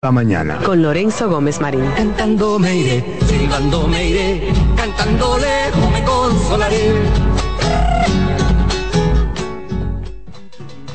la mañana. Con Lorenzo Gómez Marín. Cantando me iré, silbando me iré, cantando lejos me consolaré.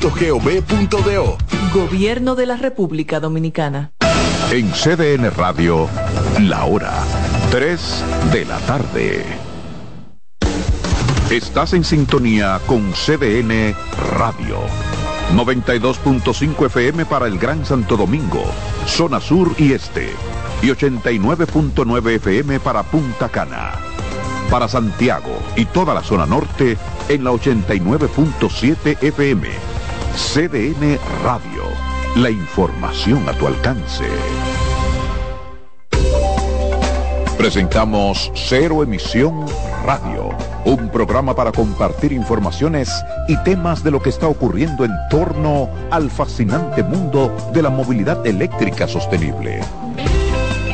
gov.do. Gobierno de la República Dominicana. En CDN Radio, la hora 3 de la tarde. Estás en sintonía con CDN Radio. 92.5 FM para el Gran Santo Domingo, zona sur y este. Y 89.9 FM para Punta Cana. Para Santiago y toda la zona norte en la 89.7 FM CDN Radio. La información a tu alcance. Presentamos Cero Emisión Radio, un programa para compartir informaciones y temas de lo que está ocurriendo en torno al fascinante mundo de la movilidad eléctrica sostenible.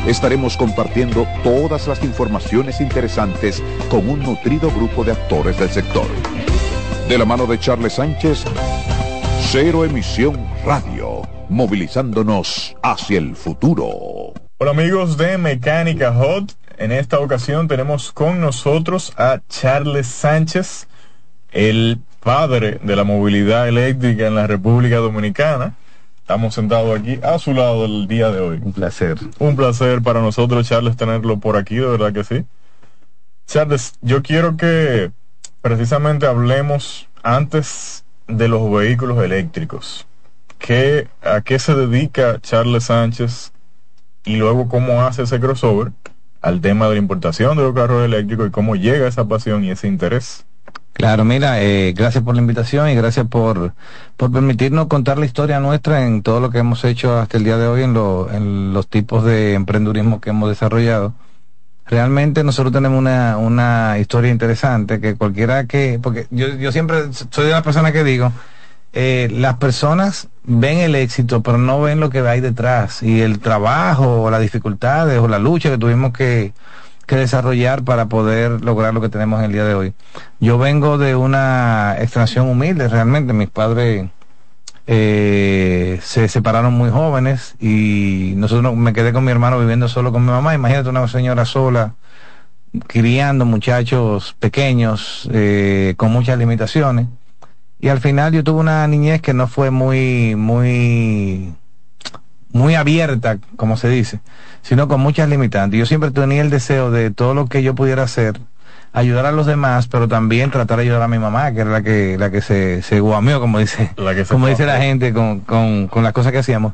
Estaremos compartiendo todas las informaciones interesantes con un nutrido grupo de actores del sector. De la mano de Charles Sánchez, Cero Emisión Radio, movilizándonos hacia el futuro. Hola amigos de Mecánica Hot, en esta ocasión tenemos con nosotros a Charles Sánchez, el padre de la movilidad eléctrica en la República Dominicana. Estamos sentados aquí a su lado el día de hoy. Un placer. Un placer para nosotros, Charles, tenerlo por aquí, de verdad que sí. Charles, yo quiero que precisamente hablemos antes de los vehículos eléctricos. ¿Qué, ¿A qué se dedica Charles Sánchez y luego cómo hace ese crossover al tema de la importación de los carros eléctricos y cómo llega esa pasión y ese interés? Claro, mira, eh, gracias por la invitación y gracias por, por permitirnos contar la historia nuestra en todo lo que hemos hecho hasta el día de hoy en, en los tipos de emprendurismo que hemos desarrollado realmente nosotros tenemos una, una historia interesante que cualquiera que, porque yo, yo siempre soy de la persona que digo, eh, las personas ven el éxito, pero no ven lo que hay detrás y el trabajo o las dificultades o la lucha que tuvimos que, que desarrollar para poder lograr lo que tenemos en el día de hoy. Yo vengo de una extracción humilde, realmente mis padres eh, se separaron muy jóvenes y nosotros me quedé con mi hermano viviendo solo con mi mamá. Imagínate una señora sola criando muchachos pequeños eh, con muchas limitaciones. Y al final yo tuve una niñez que no fue muy, muy, muy abierta, como se dice, sino con muchas limitantes. Yo siempre tenía el deseo de todo lo que yo pudiera hacer, ayudar a los demás, pero también tratar de ayudar a mi mamá, que era la que, la que se, se guameó, como dice, la como dice la gente, con, con, con las cosas que hacíamos.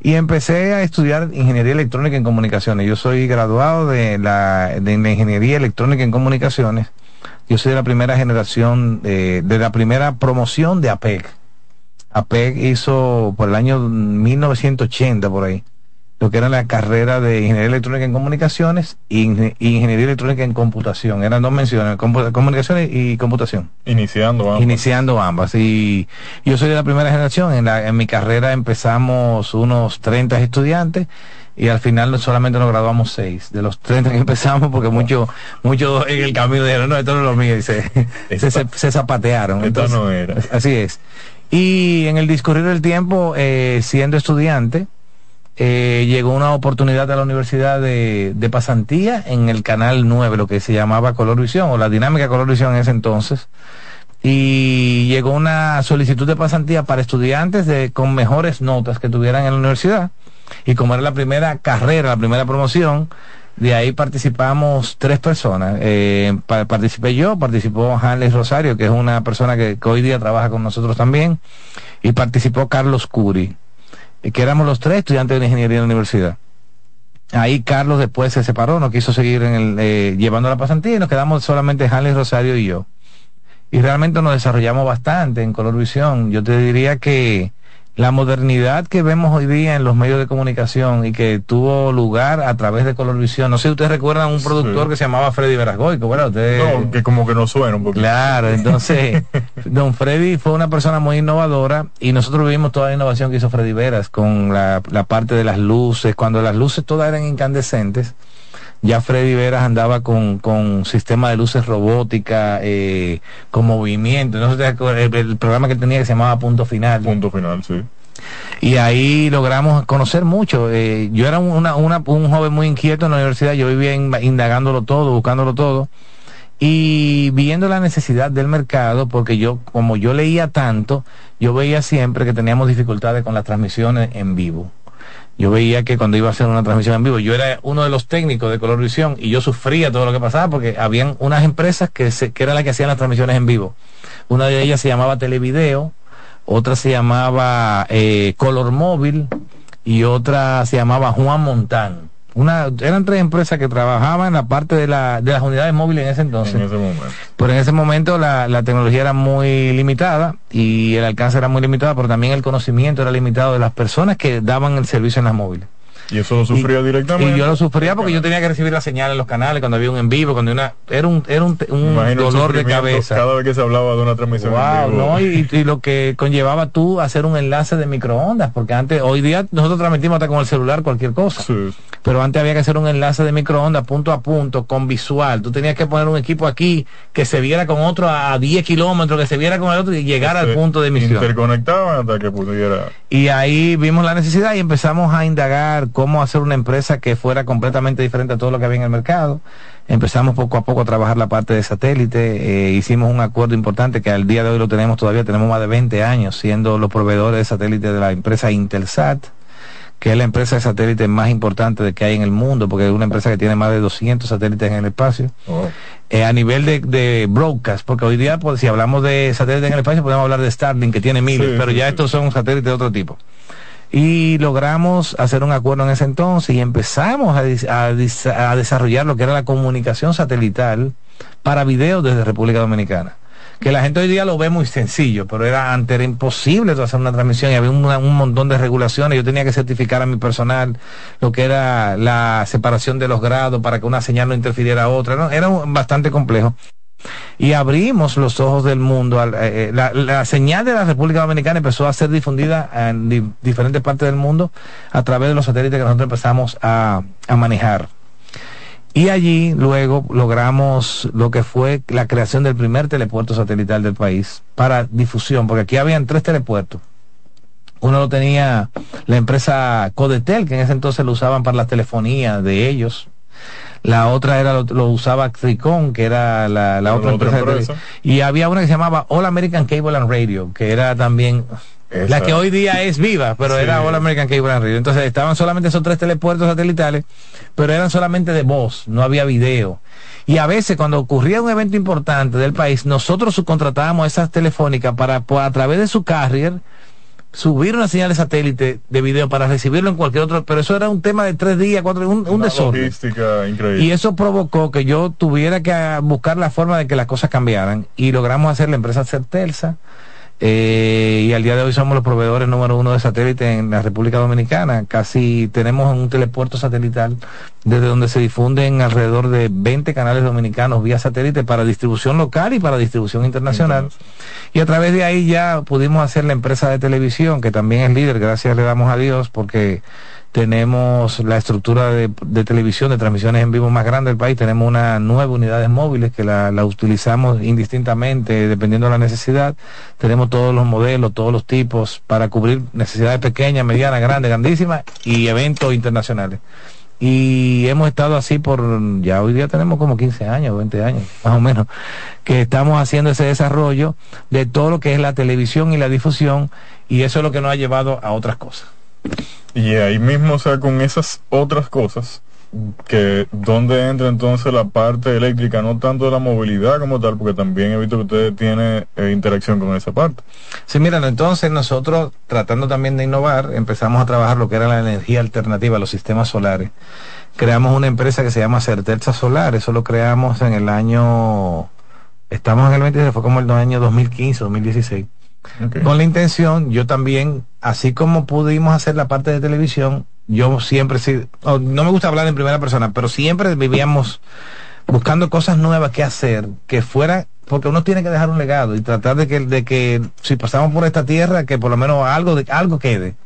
Y empecé a estudiar ingeniería electrónica en comunicaciones. Yo soy graduado de la, de la ingeniería electrónica en comunicaciones. Yo soy de la primera generación, de, de la primera promoción de APEC. APEC hizo por el año 1980 por ahí lo que era la carrera de Ingeniería Electrónica en Comunicaciones y Ingeniería Electrónica en Computación. Eran dos menciones, comunicaciones y computación. Iniciando ambas. Iniciando ambas. Y yo soy de la primera generación. En, la, en mi carrera empezamos unos 30 estudiantes y al final solamente nos graduamos seis de los 30 que empezamos porque muchos muchos en el camino dijeron, no, esto no es lo mío y se, se, zapatearon. Esto no era. Así es. Y en el discurrir del tiempo, eh, siendo estudiante, eh, llegó una oportunidad a la Universidad de, Pasantía en el Canal 9, lo que se llamaba Color Visión, o la dinámica Color Visión en ese entonces. Y llegó una solicitud de pasantía para estudiantes con mejores notas que tuvieran en la universidad. Y como era la primera carrera, la primera promoción, de ahí participamos tres personas. Eh, participé yo, participó Hanley Rosario, que es una persona que, que, hoy día trabaja con nosotros también, y participó Carlos Curi que éramos los tres estudiantes de ingeniería en la universidad. Ahí Carlos después se separó, no quiso seguir en el, eh, llevando la pasantía y nos quedamos solamente Hanley Rosario y yo. Y realmente nos desarrollamos bastante en Color Visión. Yo te diría que la modernidad que vemos hoy día en los medios de comunicación y que tuvo lugar a través de Colorvisión. No sé si ustedes recuerdan un productor que se llamaba Freddy Verasgoy, que bueno, usted... No, que como que no suena un poquito. Claro, entonces, don Freddy fue una persona muy innovadora y nosotros vivimos toda la innovación que hizo Freddy Veras con la, la parte de las luces, cuando las luces todas eran incandescentes ya Freddy Veras andaba con, con sistema de luces robótica, eh, con movimiento, no sé, el, el programa que tenía que se llamaba Punto Final. Punto Final, sí. Y ahí logramos conocer mucho. Eh, yo era una, una, un joven muy inquieto en la universidad, yo vivía in, indagándolo todo, buscándolo todo y viendo la necesidad del mercado, porque yo, como yo leía tanto, yo veía siempre que teníamos dificultades con las transmisiones en vivo yo veía que cuando iba a hacer una transmisión en vivo, yo era uno de los técnicos de Color Visión y yo sufría todo lo que pasaba porque habían unas empresas que, que eran las que hacían las transmisiones en vivo. Una de ellas se llamaba Televideo, otra se llamaba eh, Color Móvil y otra se llamaba Juan Montán una, eran tres empresas que trabajaban en la parte de, la, de las unidades móviles en ese entonces. En ese momento. Pero en ese momento la, la, tecnología era muy limitada y el alcance era muy limitado, pero también el conocimiento era limitado de las personas que daban el servicio en las móviles. Y eso lo sufría y, directamente. Y yo lo sufría porque yo tenía que recibir la señal en los canales cuando había un en vivo, cuando una era un era un, un dolor de cabeza. Cada vez que se hablaba de una transmisión wow, en vivo. no y, y, lo que conllevaba tú hacer un enlace de microondas, porque antes hoy día nosotros transmitimos hasta con el celular cualquier cosa. Sí. Pero antes había que hacer un enlace de microondas punto a punto con visual. Tú tenías que poner un equipo aquí que se viera con otro a 10 kilómetros, que se viera con el otro y llegar al punto de emisión. Interconectaban hasta que pudiera. Y ahí vimos la necesidad y empezamos a indagar cómo hacer una empresa que fuera completamente diferente a todo lo que había en el mercado. Empezamos poco a poco a trabajar la parte de satélite, eh, hicimos un acuerdo importante que al día de hoy lo tenemos todavía, tenemos más de 20 años siendo los proveedores de satélite de la empresa Intelsat, que es la empresa de satélite más importante de que hay en el mundo, porque es una empresa que tiene más de 200 satélites en el espacio. Oh. Eh, a nivel de, de, broadcast, porque hoy día, pues, si hablamos de satélites en el espacio, podemos hablar de Starlink, que tiene miles, Sí, pero sí, ya sí. estos son satélites de otro tipo y logramos hacer un acuerdo en ese entonces y empezamos a, desarrollar lo que era la comunicación satelital para videos desde República Dominicana. Que la gente hoy día lo ve muy sencillo, pero era antes era imposible hacer una transmisión y había un montón de regulaciones. Yo tenía que certificar a mi personal lo que era la separación de los grados para que una señal no interfiriera a otra. ¿no? Era bastante complejo y abrimos los ojos del mundo. Eh, la, la, señal de la República Dominicana empezó a ser difundida en di diferentes partes del mundo a través de los satélites que nosotros empezamos a, a, manejar. Y allí luego logramos lo que fue la creación del primer telepuerto satelital del país para difusión, porque aquí habían tres telepuertos. Uno lo tenía la empresa Codetel, que en ese entonces lo usaban para la telefonía de ellos, la otra era lo, lo usaba Tricon, que era la, la otra, empresa, y había una que se llamaba All American Cable and Radio, que era también la que hoy día es viva, pero Sí. era All American Cable and Radio. Entonces estaban solamente esos tres telepuertos satelitales, pero eran solamente de voz, no había video. Y a veces cuando ocurría un evento importante del país, nosotros subcontratábamos esas telefónicas para, por- a través de su carrier, subir una señal de satélite de video para recibirlo en cualquier otro, pero eso era un tema de tres días, cuatro, un, un desorden. logística increíble. Y eso provocó que yo tuviera que ah, buscar la forma de que las cosas cambiaran y logramos hacer la empresa Certelsa. eh, y al día de hoy somos los proveedores número uno de satélite en la República Dominicana. Casi tenemos un telepuerto satelital desde donde se difunden alrededor de 20 canales dominicanos vía satélite para distribución local y para distribución internacional. Entonces, Y a través de ahí ya pudimos hacer la empresa de televisión, que también es líder, gracias le damos a Dios, porque tenemos la estructura de, de televisión, de transmisiones en vivo más grande del país, tenemos unas nueve unidades móviles que la, la utilizamos indistintamente, dependiendo de la necesidad. Tenemos todos los modelos, todos los tipos, para cubrir necesidades pequeñas, medianas, grandes, grandísimas y eventos internacionales. Y hemos estado así por, ya hoy día tenemos como 15 años, 20 años, más o menos, que estamos haciendo ese desarrollo de todo lo que es la televisión y la difusión, y eso es lo que nos ha llevado a otras cosas. Y ahí mismo, o sea, con esas otras cosas, que donde entra entonces la parte eléctrica, no tanto de la movilidad como tal, porque también he visto que ustedes tienen eh, interacción con esa parte. Sí, miren, entonces nosotros, tratando también de innovar, empezamos a trabajar lo que era la energía alternativa, los sistemas solares. Creamos una empresa que se llama Certeza Solar, eso lo creamos en el año, estamos en el 26, fue como el año 2015, 2016. Ok. Con la intención, yo también, así como pudimos hacer la parte de televisión, yo siempre, sí, oh, no me gusta hablar en primera persona, pero siempre vivíamos buscando cosas nuevas que hacer, que fuera, porque uno tiene que dejar un legado y tratar de que, de que si pasamos por esta tierra, que por lo menos algo, de, algo quede.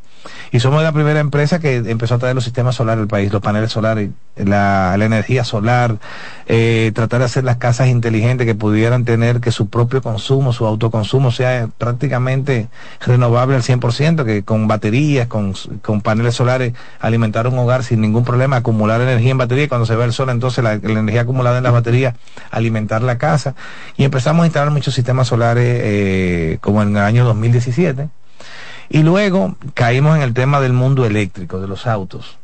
Y somos la primera empresa que empezó a traer los sistemas solares al país, los paneles solares, la, la energía solar, eh, tratar de hacer las casas inteligentes que pudieran tener que su propio consumo, su autoconsumo sea prácticamente renovable al 100%, que con baterías, con, con paneles solares, alimentar un hogar sin ningún problema, acumular energía en batería y cuando se ve el sol, entonces la, la energía acumulada en las baterías, alimentar la casa. Y empezamos a instalar muchos sistemas solares eh, como en el año 2017. Y luego caímos en el tema del mundo eléctrico, de los autos.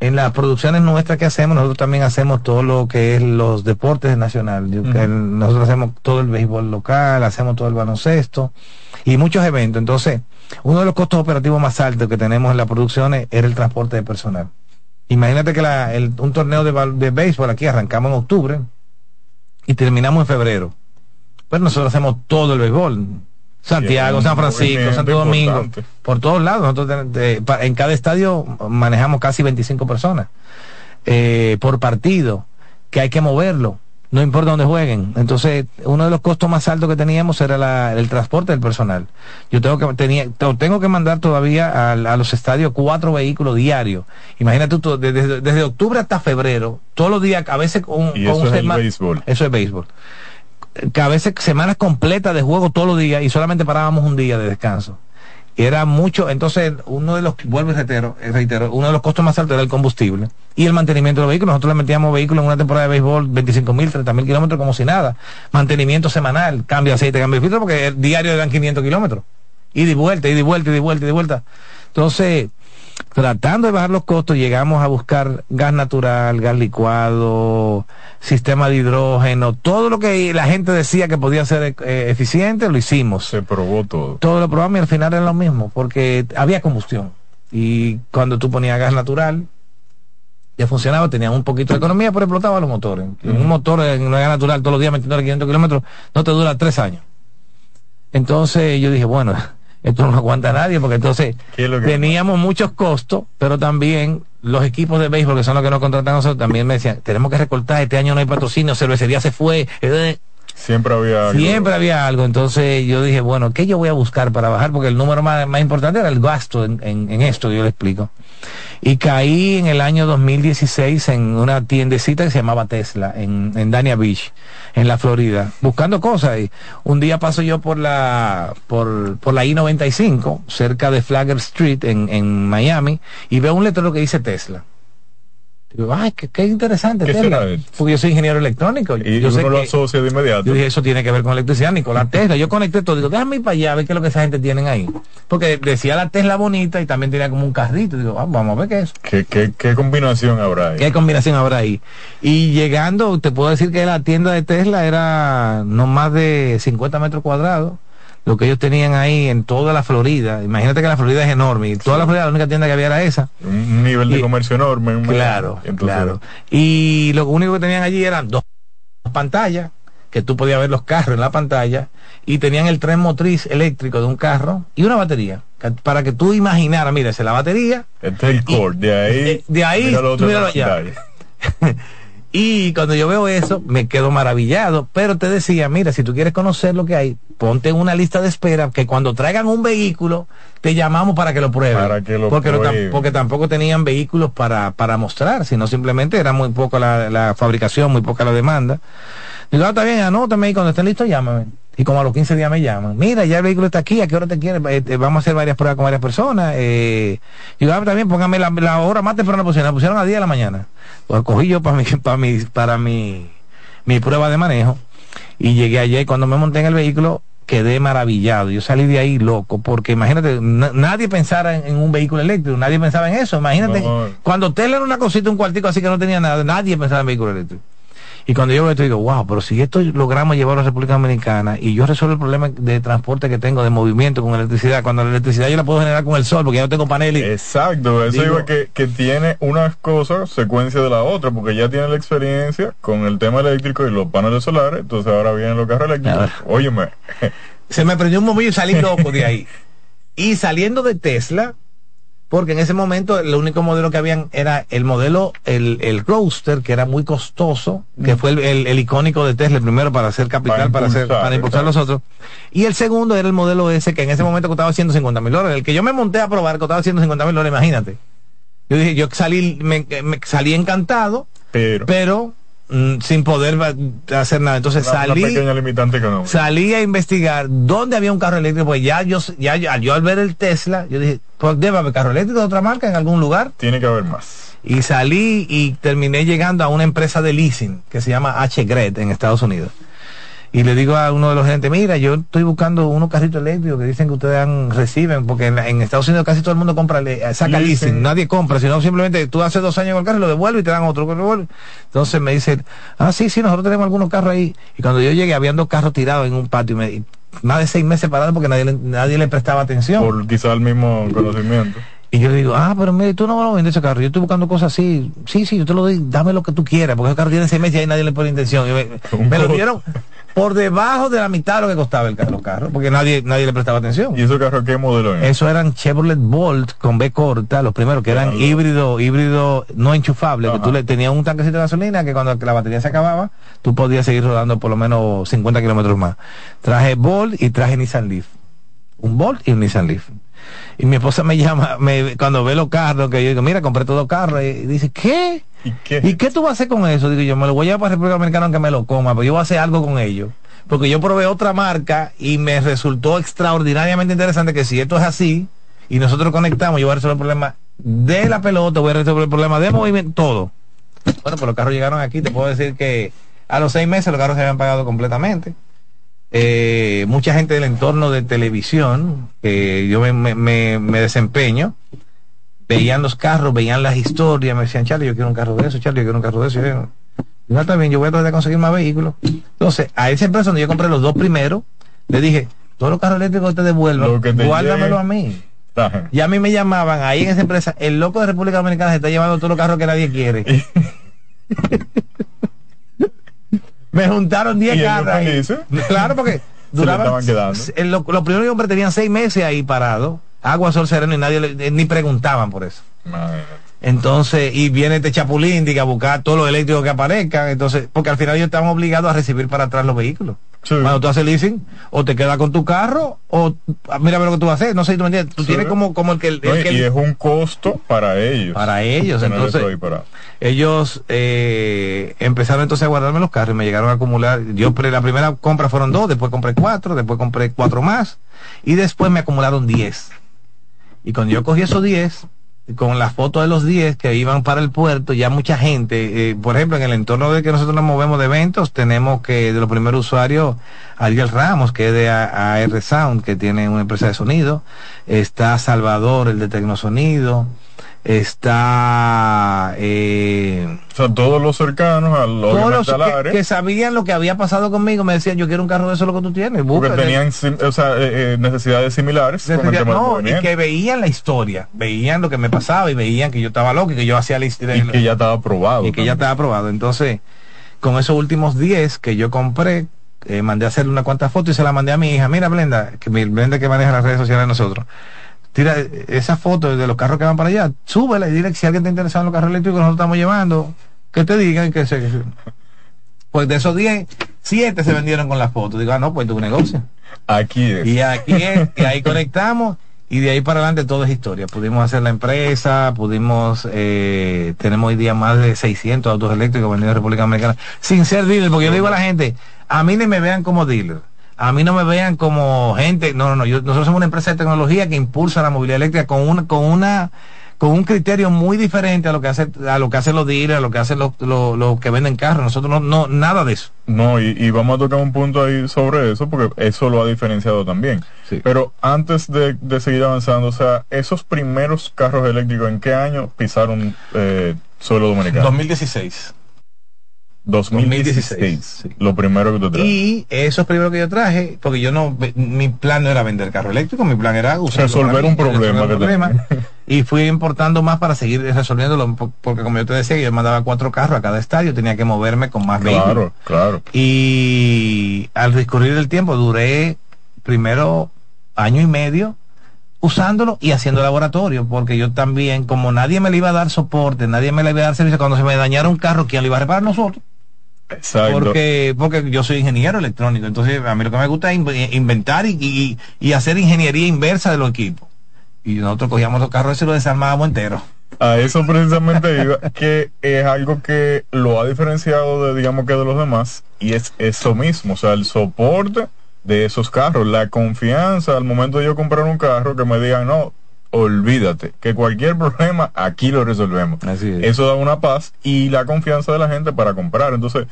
En las producciones nuestras que hacemos, nosotros también hacemos todo lo que es los deportes nacional. Yo- Ujú. que el- Nosotros hacemos todo el béisbol local, hacemos todo el baloncesto y muchos eventos. Entonces, uno de los costos operativos más altos que tenemos en las producciones era el transporte de personal. Imagínate que la- el- un torneo de, de béisbol aquí arrancamos en octubre y terminamos en febrero. Pero nosotros hacemos todo el béisbol. Santiago, un San Francisco, Santo Domingo, importante. por todos lados. Nosotros de- en cada estadio manejamos casi 25 personas eh, por partido, que hay que moverlo, no importa dónde jueguen. Entonces, uno de los costos más altos que teníamos era la- el transporte del personal. Yo tengo que tenía tengo que mandar todavía a, los estadios cuatro vehículos diarios. Imagínate tú, desde, desde octubre hasta febrero, todos los días, a veces con, Y con eso un es béisbol. Eso es béisbol que a veces semanas completas de juego todos los días y solamente parábamos un día de descanso. Era mucho, entonces uno de los, vuelvo y reitero, reitero, uno de los costos más altos era el combustible y el mantenimiento de los vehículos. Nosotros le metíamos vehículos en una temporada de béisbol 25 mil, 30 mil kilómetros como si nada. Mantenimiento semanal, cambio de aceite, cambio de filtro, porque el diario eran 500 kilómetros. Y de vuelta, y de vuelta, y de vuelta, y de vuelta. Entonces, tratando de bajar los costos, llegamos a buscar gas natural, gas licuado, sistema de hidrógeno, todo lo que la gente decía que podía ser eh, eficiente, lo hicimos. Se probó todo. Todo lo probamos y al final era lo mismo, porque había combustión. Y cuando tú ponías gas natural, ya funcionaba, tenía un poquito de economía, pero explotaba los motores. Un motor en una gas natural todos los días metiendo 500 kilómetros no te dura tres años. Entonces yo dije, bueno, esto no lo aguanta nadie, porque entonces ¿Qué es lo que- teníamos muchos costos, pero también los equipos de béisbol, que son los que nos contratan a nosotros, también me decían, tenemos que recortar, este año no hay patrocinio, cervecería se fue. eh, Siempre había algo. Siempre había algo, entonces yo dije, bueno, ¿qué yo voy a buscar para bajar? Porque el número más, más importante era el gasto en, en- esto, yo le explico. Y caí en el año 2016 en una tiendecita que se llamaba Tesla, en, en Dania Beach, en la Florida, buscando cosas. Y un día paso yo por la, por, por la I-95, cerca de Flagler Street, en, en Miami, y veo un letrero que dice Tesla. Digo, ay, qué, qué interesante. ¿Qué Tesla". será? Porque yo soy ingeniero electrónico. Y yo sé uno lo asocia de inmediato. yo dije, eso tiene que ver con electricidad, Nicolás Tesla. Yo conecté todo, digo, déjame ir para allá a ver qué es lo que esa gente tienen ahí. Porque decía la Tesla bonita y también tenía como un carrito. Digo, ah, vamos a ver qué es. ¿Qué, qué, qué combinación habrá ahí? ¿Qué combinación habrá ahí? Y llegando, te puedo decir que la tienda de Tesla era no más de 50 metros cuadrados. Lo que ellos tenían ahí en toda la Florida. Imagínate que la Florida es enorme. Y toda la Florida, la única tienda que había era esa. Un nivel de comercio enorme. en Claro. Entonces, claro. Y lo único que tenían allí eran dos pantallas, que tú podías ver los carros en la pantalla, y tenían el tren motriz eléctrico de un carro y una batería. que- Para que tú imaginaras, mira, es la batería. Este es el core. De ahí. de- de ahí, míralo allá. Y cuando yo veo eso, me quedo maravillado. Pero te decía, mira, si tú quieres conocer lo que hay, ponte en una lista de espera que cuando traigan un vehículo, te llamamos para que lo prueben. Para que lo porque, prueben. porque tampoco tenían vehículos para, para mostrar, sino simplemente era muy poca la, la fabricación, muy poca la demanda. Digo, ah, está bien, anótame y cuando esté listo, llámame. Y como a los 15 días me llaman, mira, ya el vehículo está aquí, ¿a qué hora te quieres? Eh, vamos a hacer varias pruebas con varias personas. Eh, digo, ah, también póngame la, la hora más temprano posible, la pusieron a 10 de la mañana. Pues cogí yo para mi, para mi, para mi, mi prueba de manejo y llegué ayer cuando me monté en el vehículo quedé maravillado. Yo salí de ahí loco, porque imagínate, na- nadie pensara en, en un vehículo eléctrico, nadie pensaba en eso. Imagínate, No. cuando Tesla era una cosita, un cuartico así que no tenía nada, nadie pensaba en vehículo eléctrico. Y cuando yo veo esto digo, wow, pero si esto logramos llevarlo a la República Dominicana y yo resuelvo el problema de transporte que tengo, de movimiento con electricidad, cuando la electricidad yo la puedo generar con el sol, porque ya no tengo paneles. Exacto, eso Digo- que, que tiene unas cosas secuencia de la otra, porque ya tiene la experiencia con el tema eléctrico y los paneles solares, entonces ahora vienen los carros eléctricos. Óyeme, se me prendió un bombillo y salí loco de ahí. Y saliendo de Tesla, porque en ese momento el único modelo que habían era el modelo, el, el Roadster, que era muy costoso, que fue el, el- el icónico de Tesla, el primero para hacer capital, Para para, hacer, para impulsar los otros. Y el segundo era el modelo ese, que en ese momento costaba 150 mil dólares. El que yo me monté a probar costaba 150 mil dólares, imagínate. Yo dije, yo salí, me, me salí encantado, pero, pero mm, sin poder hacer nada. Entonces una, salí limitante salí a investigar dónde había un carro eléctrico, pues ya yo, ya, yo al ver el Tesla, yo dije, pues debe haber carro eléctrico de otra marca en algún lugar. Tiene que haber más. Y salí y terminé llegando a una empresa de leasing que se llama H-Gret en Estados Unidos. Y le digo a uno de los gerentes, mira, yo estoy buscando unos carritos eléctricos que dicen que ustedes han- reciben, porque en, en Estados Unidos casi todo el mundo compra, le- saca Leasing. nadie compra, sino simplemente tú haces dos años con el carro y lo devuelves y te dan otro. que devuelve. Entonces me dice, ah, sí, sí, nosotros tenemos algunos carros ahí. Y cuando yo llegué, habían dos carros tirados en un patio, y me- y más de seis meses parados porque nadie, le- nadie le prestaba atención. Por quizá el mismo conocimiento. Y yo digo, ah, pero mire, tú no me lo vendes ese carro. Yo estoy buscando cosas así. Sí, sí, yo te lo doy, dame lo que tú quieras, porque ese carro tiene seis meses y ahí nadie le pone intención. Me, lo dieron por debajo de la mitad de lo que costaba el carro, los carros, porque nadie, nadie le prestaba atención. ¿Y esos carros qué modelo es? Eso eran Chevrolet Bolt con B corta, los primeros que eran Claro. híbrido, híbrido no enchufable, que tú le tenías un tanquecito de gasolina que cuando la batería se acababa, tú podías seguir rodando por lo menos 50 kilómetros más. Traje Bolt y traje Nissan Leaf. Un Bolt y un Nissan Leaf. Y mi esposa me llama, me, cuando ve los carros, que yo digo, mira, compré todos los carros, y dice, ¿qué? ¿Y qué? ¿Y qué tú vas a hacer con eso? Digo yo, me lo voy a llevar para República Dominicana aunque me lo coma, pero yo voy a hacer algo con ellos. Porque yo probé otra marca y me resultó extraordinariamente interesante que si esto es así y nosotros conectamos, yo voy a resolver el problema de la pelota, voy a resolver el problema de movimiento, todo. Bueno, pues los carros llegaron aquí, te puedo decir que a los seis meses los carros se habían pagado completamente. Eh, mucha gente del entorno de televisión, que yo me, me- me- me desempeño, veían los carros, veían las historias, me decían, Charlie, yo quiero un carro de eso, Charlie, yo quiero un carro de eso. Y yo, bien, yo voy a tratar de conseguir más vehículos. Entonces, a esa empresa donde yo compré los dos primeros, le dije, todos los carros eléctricos que te devuelvan, te guárdamelo llegue. a mí. Ajá. Y a mí me llamaban ahí en esa empresa, el loco de República Dominicana se está llevando todos los carros que nadie quiere. me juntaron 10 ¿Y ellos carros. ahí. felices? Claro, porque le estaban quedando. el- lo, lo primero que compré tenían seis meses ahí parados, agua, sol, sereno y nadie le- eh, ni preguntaban por eso. Imagínate. Entonces, y viene este chapulín diga, a buscar todos los eléctricos que aparezcan. Entonces, porque al final ellos estaban obligados a recibir para atrás los vehículos. Sí. Cuando tú haces leasing, o te quedas con tu carro, o ah, mira a ver lo que tú vas a hacer. No sé si tú me entiendes. Tú Sí. tienes como, como el que. el No, y, que- y es un costo para ellos. para ellos. Entonces, parado. ellos eh, empezaron entonces a guardarme los carros y me llegaron a acumular. Yo la primera compra fueron dos, después compré cuatro, después compré cuatro más y después me acumularon diez. Y cuando yo cogí esos diez, con la foto de los diez que iban para el puerto, ya mucha gente, eh, por ejemplo, en el entorno de que nosotros nos movemos de eventos, tenemos que de los primeros usuarios, Ariel Ramos, que es de AR Sound, que tiene una empresa de sonido, está Salvador, el de Tecnosonido, está eh, O sea, todos los cercanos todos los al que, sabían lo que había pasado conmigo me decían yo quiero un carro de eso lo que tú tienes porque tenían o sea, eh, eh, necesidades similares Necesidad- no, y que veían la historia veían lo que me pasaba y veían que yo estaba loco y que yo hacía la historia y que ya estaba aprobado. y que ya estaba aprobado. Entonces con esos últimos 10 que yo compré eh, mandé a hacer una cuantas fotos y se la mandé a mi hija. Mira Blenda que mi Blenda que maneja las redes sociales de nosotros tira eh, esa foto de los carros que van para allá súbela y dile que si alguien te interesa en los carros eléctricos que nosotros estamos llevando que te digan que se pues de esos 10 siete se vendieron con las fotos digo ah no pues tu negocio Aquí es. y aquí es, y ahí conectamos y de ahí para adelante todo es historia. Pudimos hacer la empresa, pudimos, eh, tenemos hoy día más de 600 autos eléctricos vendidos en República Dominicana sin ser dealer, porque yo le digo a la gente, a mí no me vean como dealer. A mí no me vean como gente, no, no, no, yo- nosotros somos una empresa de tecnología que impulsa la movilidad eléctrica con una, con una, con un criterio muy diferente a lo que hace, a lo que hacen los dealers, a lo que hacen los, los, los que venden carros. Nosotros no, no, nada de eso. No, y, y vamos a tocar un punto ahí sobre eso, porque eso lo ha diferenciado también. Sí. Pero antes de, de seguir avanzando, o sea, esos primeros carros eléctricos, ¿en qué año pisaron eh, suelo dominicano? 2016. 2016. 2016, sí. Lo primero que tú traes. Y eso es primero que yo traje, porque yo no, mi plan no era vender carro eléctrico, mi plan era usarlo Resolver un problema resolver. Y fui importando más para seguir resolviéndolo, po- porque como yo te decía, yo mandaba cuatro carros a cada estadio, tenía que moverme con más vehículos. Claro, claro. Y al discurrir el tiempo duré primero año y medio usándolo y haciendo laboratorio, porque yo también, como nadie me le iba a dar soporte, nadie me le iba a dar servicio, cuando se me dañara un carro, ¿quién lo iba a reparar? Nosotros. Exacto. Porque, porque yo soy ingeniero electrónico, entonces a mí lo que me gusta es inv- inventar y, y- y hacer ingeniería inversa de los equipos. Y nosotros cogíamos los carros y los desarmábamos enteros. A eso precisamente iba, que es algo que lo ha diferenciado de, digamos que de los demás, y es eso mismo, o sea, el soporte de esos carros, la confianza al momento de yo comprar un carro, que me digan, no, olvídate, que cualquier problema aquí lo resolvemos. Así es. Eso da una paz y la confianza de la gente para comprar. Entonces,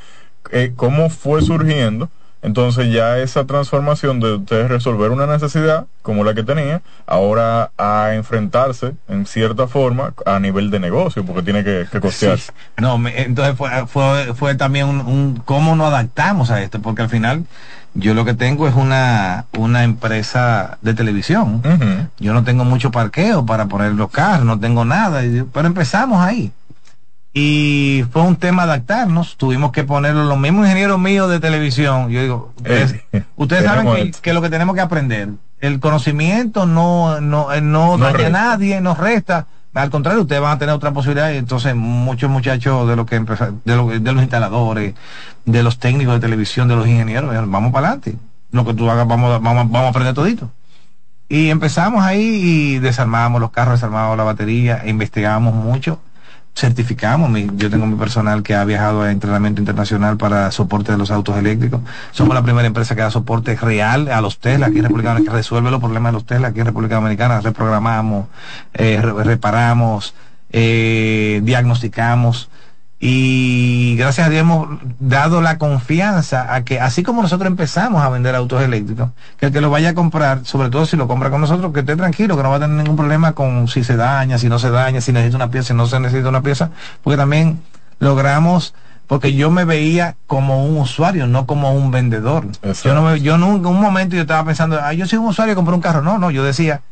eh, ¿cómo fue surgiendo? Entonces ya esa transformación de ustedes resolver una necesidad como la que tenía, ahora a enfrentarse en cierta forma a nivel de negocio, porque tiene que, que costearse. No, me- entonces fue, fue, fue también un, un cómo nos adaptamos a esto, porque al final yo lo que tengo es una, una empresa de televisión. Yo no tengo mucho parqueo para poner los carros, no tengo nada, pero empezamos ahí. Y fue un tema adaptarnos, tuvimos que ponerlo los mismos ingenieros míos de televisión. Yo digo, ustedes, Eh, ustedes saben que, lo que tenemos que aprender, el conocimiento no, no, eh, no, No daña a nadie, nos resta. Al contrario, ustedes van a tener otra posibilidad y entonces muchos muchachos de lo que empeza- de, lo- de los instaladores, de los técnicos de televisión, de los ingenieros, eh, vamos para adelante. Lo que tú hagas, vamos, vamos, vamos a aprender todito. Y empezamos ahí y desarmábamos los carros, desarmábamos la batería, investigábamos mucho, certificamos. Yo tengo mi personal que ha viajado a entrenamiento internacional para soporte de los autos eléctricos. Somos la primera empresa que da soporte real a los Tesla aquí en República Dominicana, que resuelve los problemas de los Tesla aquí en República Dominicana. Reprogramamos, eh, re- reparamos, eh, diagnosticamos. Y gracias a Dios hemos dado la confianza a que, así como nosotros empezamos a vender autos eléctricos, que el que lo vaya a comprar, sobre todo si lo compra con nosotros, que esté tranquilo, que no va a tener ningún problema con si se daña, si no se daña, si necesita una pieza, si no se necesita una pieza, porque también logramos, porque yo me veía como un usuario, no como un vendedor. Exacto. Yo no me, yo nunca, un momento yo estaba pensando, ah, yo soy un usuario, compré un carro. No, no, yo decía,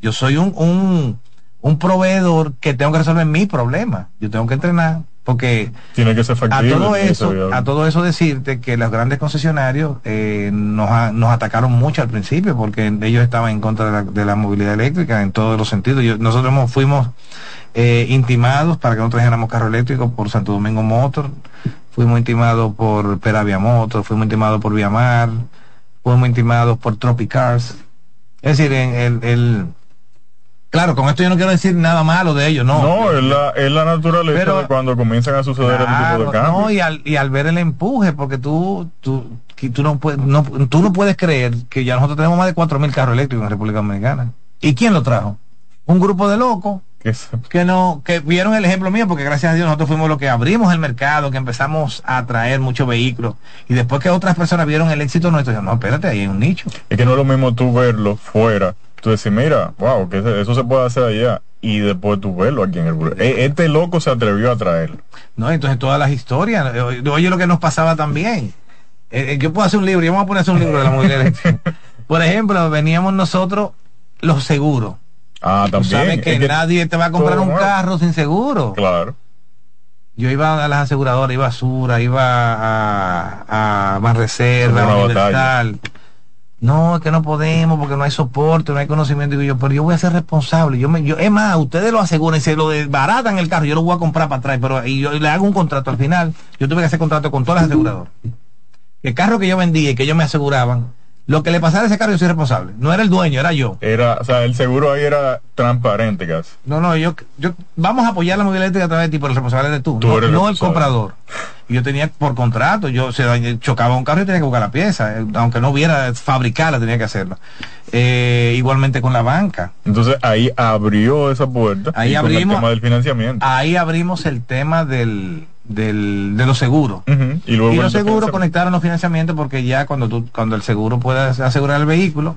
yo soy un, un, un proveedor que tengo que resolver mi problema. Yo tengo que entrenar, porque Tiene que ser a factible. todo que ser eso, a todo eso decirte que los grandes concesionarios eh, nos, nos atacaron mucho al principio porque ellos estaban en contra de la, de la movilidad eléctrica en todos los sentidos. Yo- nosotros hemos- fuimos eh, intimados para que no trajéramos carro eléctrico por Santo Domingo Motor, fuimos intimados por Peravia Motor, fuimos intimados por Viamar, fuimos intimados por Tropicars. Es decir, en el, el- claro, con esto yo no quiero decir nada malo de ellos, no. No, es la, es la naturaleza Pero- de cuando comienzan a suceder este tipo Claro, de cambios. no, y, al, y al ver el empuje, porque tú, tú, tú, no puedes, no, tú no puedes creer que ya nosotros tenemos más de 4.000 carros eléctricos en República Dominicana. ¿Y quién lo trajo? Un grupo de locos Que no que vieron el ejemplo mío porque gracias a Dios nosotros fuimos los que abrimos el mercado que empezamos a traer muchos vehículos y después que otras personas vieron el éxito nuestro dijeron, no espérate ahí hay un nicho es que no es lo mismo tú verlo fuera. Tú decir, mira, wow, que eso se puede hacer allá. Y después tú verlo aquí en el Bru- E- Este loco se atrevió a traerlo. no entonces todas las historias eh, oye lo que nos pasaba también Eh, eh, yo puedo hacer un libro yo voy a poner a hacer un libro de la movilidad eléctrica por ejemplo veníamos nosotros los seguros Ah, tú también. sabes que, es que- nadie te va a comprar un carro sin seguro Claro. Yo iba a las aseguradoras, iba a Sura, iba a, a Banreserva, Una a Universal. No, es que no podemos porque no hay soporte, no hay conocimiento. Yo, pero yo voy a ser responsable. Yo me, yo, es más, ustedes lo aseguran se lo desbaratan el carro, yo lo voy a comprar para atrás, pero y yo le hago un contrato al final. Yo tuve que hacer contrato con todas las aseguradoras. El carro que yo vendía y que ellos me aseguraban, lo que le pasara a ese carro yo soy responsable. No era el dueño, era yo. Era, o sea, el seguro ahí era transparente casi. No, no, yo, yo vamos a apoyar la movilidad eléctrica a través de ti, pero el responsable eres tú, Tú no, eres el no el responsable. comprador. Yo tenía por contrato, yo se chocaba un carro y tenía que buscar la pieza, eh, aunque no hubiera fabricarla, tenía que hacerlo. Eh, igualmente con la banca. Entonces ahí abrió esa puerta. Ahí abrimos- el tema del financiamiento. Ahí abrimos el tema del, del, de los seguros. Y luego Y los seguros conectaron los financiamientos porque ya cuando tú, cuando el seguro pueda asegurar el vehículo,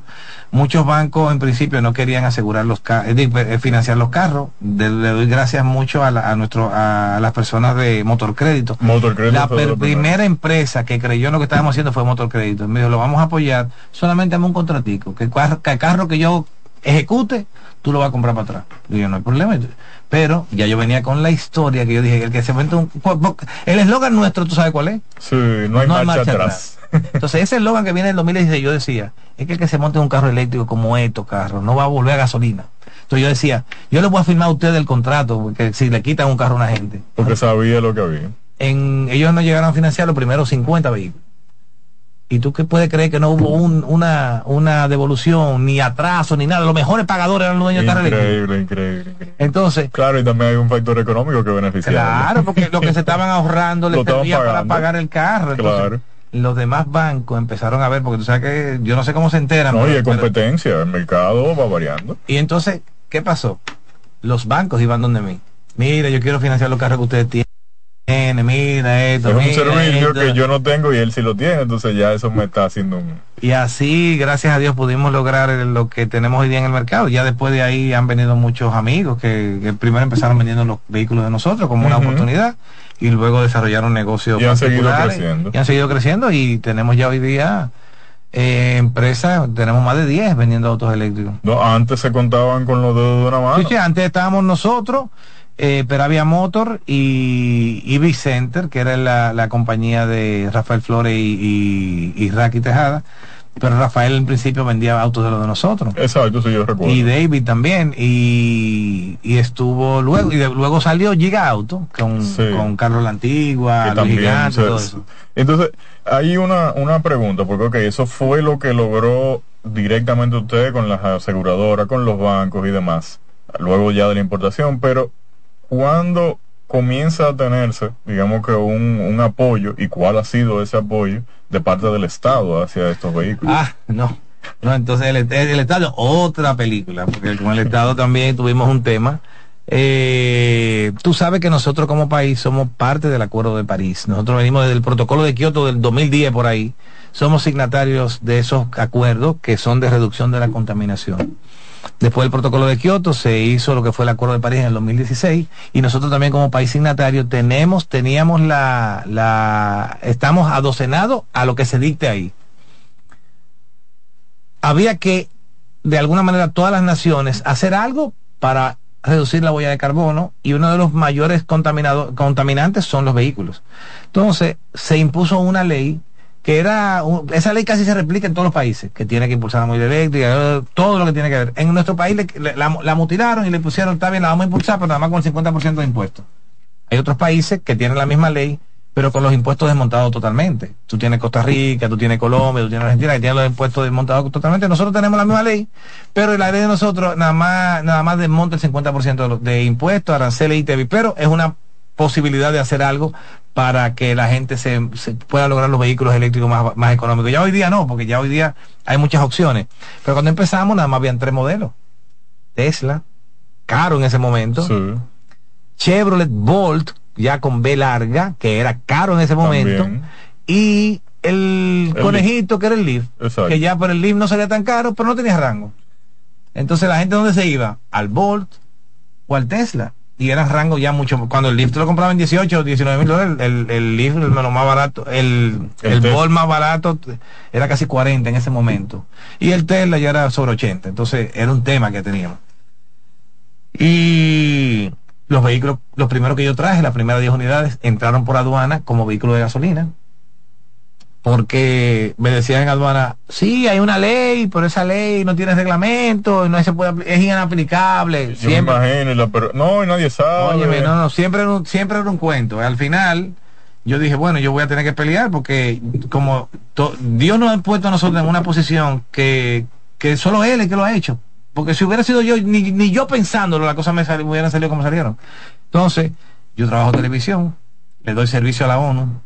muchos bancos en principio no querían asegurar los eh, eh, financiar los carros. De- le doy gracias mucho a, la- a nuestro a las personas de Motor Crédito. Motor Crédito La per- primera empresa que creyó en lo que estábamos haciendo fue Motor Crédito. Me dijo, lo vamos a apoyar, solamente dame un contratico, que el carro que yo ejecute, tú lo vas a comprar para atrás. Digo, yo, no hay problema. Pero ya yo venía con la historia que yo dije, el que se mete un... El eslogan nuestro, ¿tú sabes cuál es? Sí, no hay marcha, atrás. Entonces ese eslogan que viene en el 2016 yo decía, es que el que se monte un carro eléctrico como estos carros no va a volver a gasolina. Entonces yo decía, yo le voy a firmar a usted el contrato, porque si le quitan un carro a una gente. Porque sabía lo que había. En, ellos no llegaron a financiar los primeros 50 vehículos. ¿Y tú qué puedes creer que no hubo un- una, una devolución, ni atraso, ni nada? Los mejores pagadores eran los dueños de. Increíble, increíble. Entonces, Claro, y también hay un factor económico que beneficia. Claro, porque lo que se estaban ahorrando les servía para pagar el carro. Entonces, Claro. Los demás bancos empezaron a ver, porque tú sabes que yo no sé cómo se enteran. No, y hay pero- competencia, el mercado va variando. y entonces, ¿qué pasó? Los bancos iban donde mí. Mira, yo quiero financiar los carros que ustedes tienen. Mira esto. Es un servicio esto. que yo no tengo y él sí lo tiene, entonces ya eso me está haciendo un... Y así, gracias a Dios, pudimos lograr lo que tenemos hoy día en el mercado. Ya después de ahí han venido muchos amigos que, que primero empezaron vendiendo los vehículos de nosotros como una oportunidad y luego desarrollaron negocios Y han seguido creciendo. Y han seguido creciendo y tenemos ya hoy día eh, empresas, tenemos más de 10 vendiendo autos eléctricos. No, antes se contaban con los dedos de una mano. Sí, sí, antes estábamos nosotros, eh, Peravia Motor y Ivy Center, que era la, la compañía de Rafael Flores y, y, y Raki Tejada. Pero Rafael en principio vendía autos de los de nosotros. Exacto, sí, yo recuerdo. Y David también. Y, y estuvo luego, y de- luego salió Giga Auto con, Sí. con Carlos La Antigua, Luis también Gigante, se- todo eso. Entonces, hay una, una pregunta, porque ok, eso fue lo que logró directamente usted con las aseguradoras, con los bancos y demás, luego ya de la importación, pero cuando comienza a tenerse, digamos que un, un apoyo, y cuál ha sido ese apoyo de parte del Estado hacia estos vehículos. Ah, no. No, entonces el, el Estado, otra película, porque con el Estado también tuvimos un tema. Eh, tú sabes que nosotros como país somos parte del Acuerdo de París. Nosotros venimos desde el protocolo de Kioto del 2010 por ahí. Somos signatarios de esos acuerdos que son de reducción de la contaminación. Después del protocolo de Kioto se hizo lo que fue el Acuerdo de París en el 2016 y nosotros también como país signatario tenemos, teníamos la, la, estamos adocenados a lo que se dicte ahí había que, de alguna manera, todas las naciones hacer algo para reducir la huella de carbono y uno de los mayores contaminantes son los vehículos. Entonces, se impuso una ley que era, un- esa ley casi se replica en todos los países, que tiene que impulsar la movilidad eléctrica, eh, todo lo que tiene que ver. En nuestro país le- la, la mutilaron y le pusieron, está bien, la vamos a impulsar, pero nada más con el 50% de impuestos. Hay otros países que tienen la misma ley, pero con los impuestos desmontados totalmente. Tú tienes Costa Rica, tú tienes Colombia, tú tienes Argentina, que tienen los impuestos desmontados totalmente. Nosotros tenemos la misma ley, pero la ley de nosotros nada más, nada más desmonta el 50% de, de impuestos, aranceles y ITV, pero es una posibilidad de hacer algo para que la gente se, se pueda lograr los vehículos eléctricos más, más económicos. Ya hoy día no, porque ya hoy día hay muchas opciones. Pero cuando empezamos nada más habían tres modelos. Tesla, caro en ese momento. Sí, Chevrolet Bolt, ya con B larga, que era caro en ese momento, También. y el, El conejito, que era el Leaf, Exacto. que ya por el Leaf no salía tan caro, pero no tenía rango. Entonces la gente, ¿dónde se iba? Al Bolt o al Tesla. Y era rango ya mucho. Cuando el Leaf te lo compraba en 18 o 19 mil dólares, el, el el lo más barato, el, El el. Bolt más barato era casi 40 en ese momento. Y el Tesla ya era sobre 80. Entonces era un tema que teníamos. Y los vehículos, los primeros que yo traje, las primeras 10 unidades, entraron por aduana como vehículo de gasolina. Porque me decían en aduana, sí, hay una ley, pero esa ley no tiene reglamento, no se puede, es inaplicable. yo me Siempre, imagino, y la- pero no, y nadie sabe. Óyeme, no, no, siempre era un, siempre era un cuento. Al final, yo dije, bueno, yo voy a tener que pelear porque como to- Dios nos ha puesto a nosotros en una posición que, que solo Él es que lo ha hecho. Porque si hubiera sido yo, ni, ni yo pensándolo, las cosas me, sal- me hubieran salido como salieron. Entonces, yo trabajo televisión, le doy servicio a la ONU,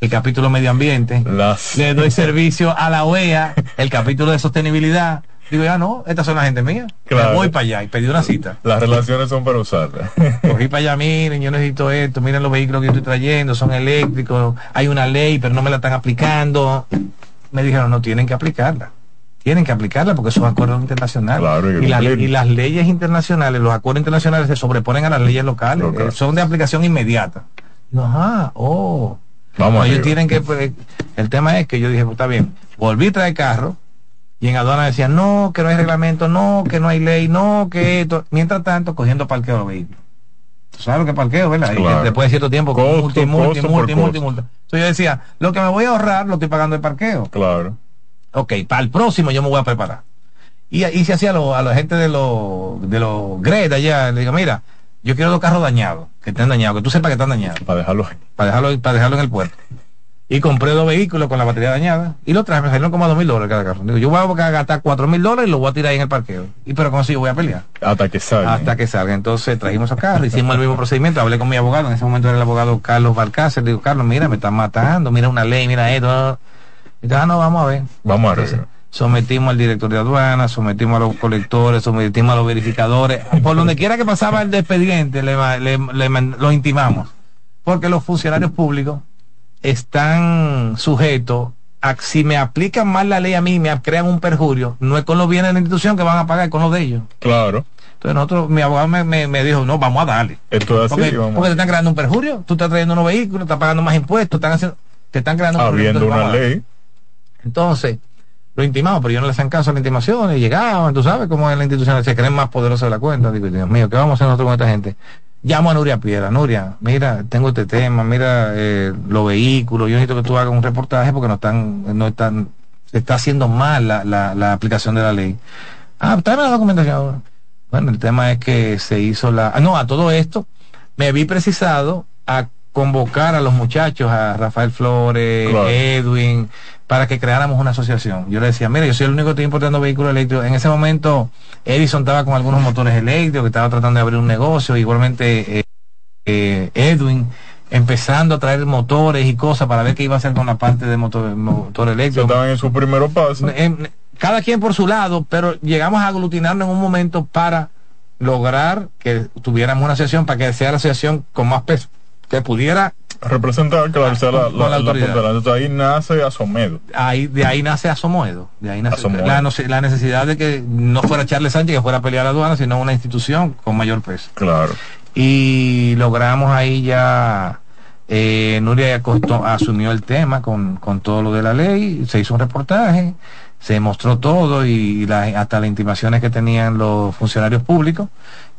el capítulo medio ambiente, Las- le doy servicio a la OEA, el capítulo de sostenibilidad, Digo, ya no, estas son la gente mía. Claro. Me voy para allá y pedí una cita. Las relaciones son para usarlas. Cogí para allá, miren, yo necesito esto, miren los vehículos que yo estoy trayendo, son eléctricos, hay una ley, pero no me la están aplicando. Me dijeron, no, tienen que aplicarla. Tienen que aplicarla porque son acuerdos internacionales. Claro, y, la- cumplirlo. y las leyes internacionales, los acuerdos internacionales se sobreponen a las leyes locales, Local. eh, son de aplicación inmediata. Ajá, oh. Vamos No, ellos arriba. tienen que, pues, el tema es que yo dije, pues está bien, volví a traer carro y en aduana decían, no, que no hay reglamento, no, que no hay ley, no, que esto. Mientras tanto, cogiendo parqueo los vehículos. Tú sabes lo que es parqueo, ¿verdad? Y después de cierto tiempo, con Costo, multa, y costo. Entonces yo decía, lo que me voy a ahorrar lo estoy pagando de parqueo. Claro. Ok, para el próximo yo me voy a preparar. Y y se hacía a, lo- a la gente de los de los Greta allá, le digo, mira, yo quiero dos carros dañados, que estén dañados, que tú sepas que están dañados Para dejarlo ahí. para dejarlo, para dejarlo en el puerto. Y compré dos vehículos con la batería dañada y los traje, me salieron como a dos mil dólares cada carro. Digo, yo voy a gastar cuatro mil dólares y los voy a tirar ahí en el parqueo. Y pero con eso yo voy a pelear. Hasta que salga. Hasta que salga. Entonces trajimos esos carros, hicimos el mismo procedimiento, hablé con mi abogado, en ese momento era el abogado Carlos Balcácer, le digo, Carlos, mira, me están matando, mira una ley, mira esto. Y dice, ah, no, vamos a ver. Vamos Entonces, arriba. Sometimos al director de aduana, sometimos a los colectores, sometimos a los verificadores. Por donde quiera que pasaba el expediente, le, le- lo intimamos. Porque los funcionarios públicos están sujetos a que si me aplican mal la ley a mí, me crean un perjurio, no es con los bienes de la institución que van a pagar, es con los de ellos. Claro. Entonces nosotros, mi abogado me, me- me dijo, no, vamos a darle. Esto es así. Porque, vamos. porque te están creando un perjurio, tú estás trayendo unos vehículos, estás pagando más impuestos, están haciendo, te están creando un perjurio, Habiendo una ley. Entonces, lo intimamos, pero yo no les hacen caso a las intimaciones, llegaban, tú sabes cómo es la institución, se creen más poderosos de la cuenta. Digo, Dios mío, ¿qué vamos a hacer nosotros con esta gente? Llamo a Nuria Piedra, Nuria, mira, tengo este tema, mira eh, los vehículos, yo necesito que tú hagas un reportaje porque no están, no están, se está haciendo mal la, la, la aplicación de la ley. Ah, tráeme la documentación. Bueno, el tema es que se hizo la, ah, no, a todo esto, me vi precisado a convocar a los muchachos, a Rafael Flores, Claro. Edwin, para que creáramos una asociación. Yo le decía, mira, yo soy el único que estoy importando vehículos eléctricos. En ese momento, Edison estaba con algunos motores eléctricos, que estaba tratando de abrir un negocio, igualmente eh, eh, Edwin empezando a traer motores y cosas para ver qué iba a hacer con la parte de motor, motor eléctrico. estaban en su primer paso. Em, cada quien por su lado, pero llegamos a aglutinarnos en un momento para lograr que tuviéramos una asociación, para que sea la asociación con más peso, que pudiera, Representar, claro, sea la, la, la. Entonces, ahí nace Asomedo. ahí, de ahí nace Asomoedo, de ahí nace Asomoedo. la, no- la necesidad de que no fuera Charles Sánchez que fuera a pelear a la aduana, sino una institución con mayor peso. Claro. y logramos ahí ya eh, Nuria acostó- asumió el tema con, con todo lo de la ley, se hizo un reportaje, se mostró todo y la- hasta las intimaciones que tenían los funcionarios públicos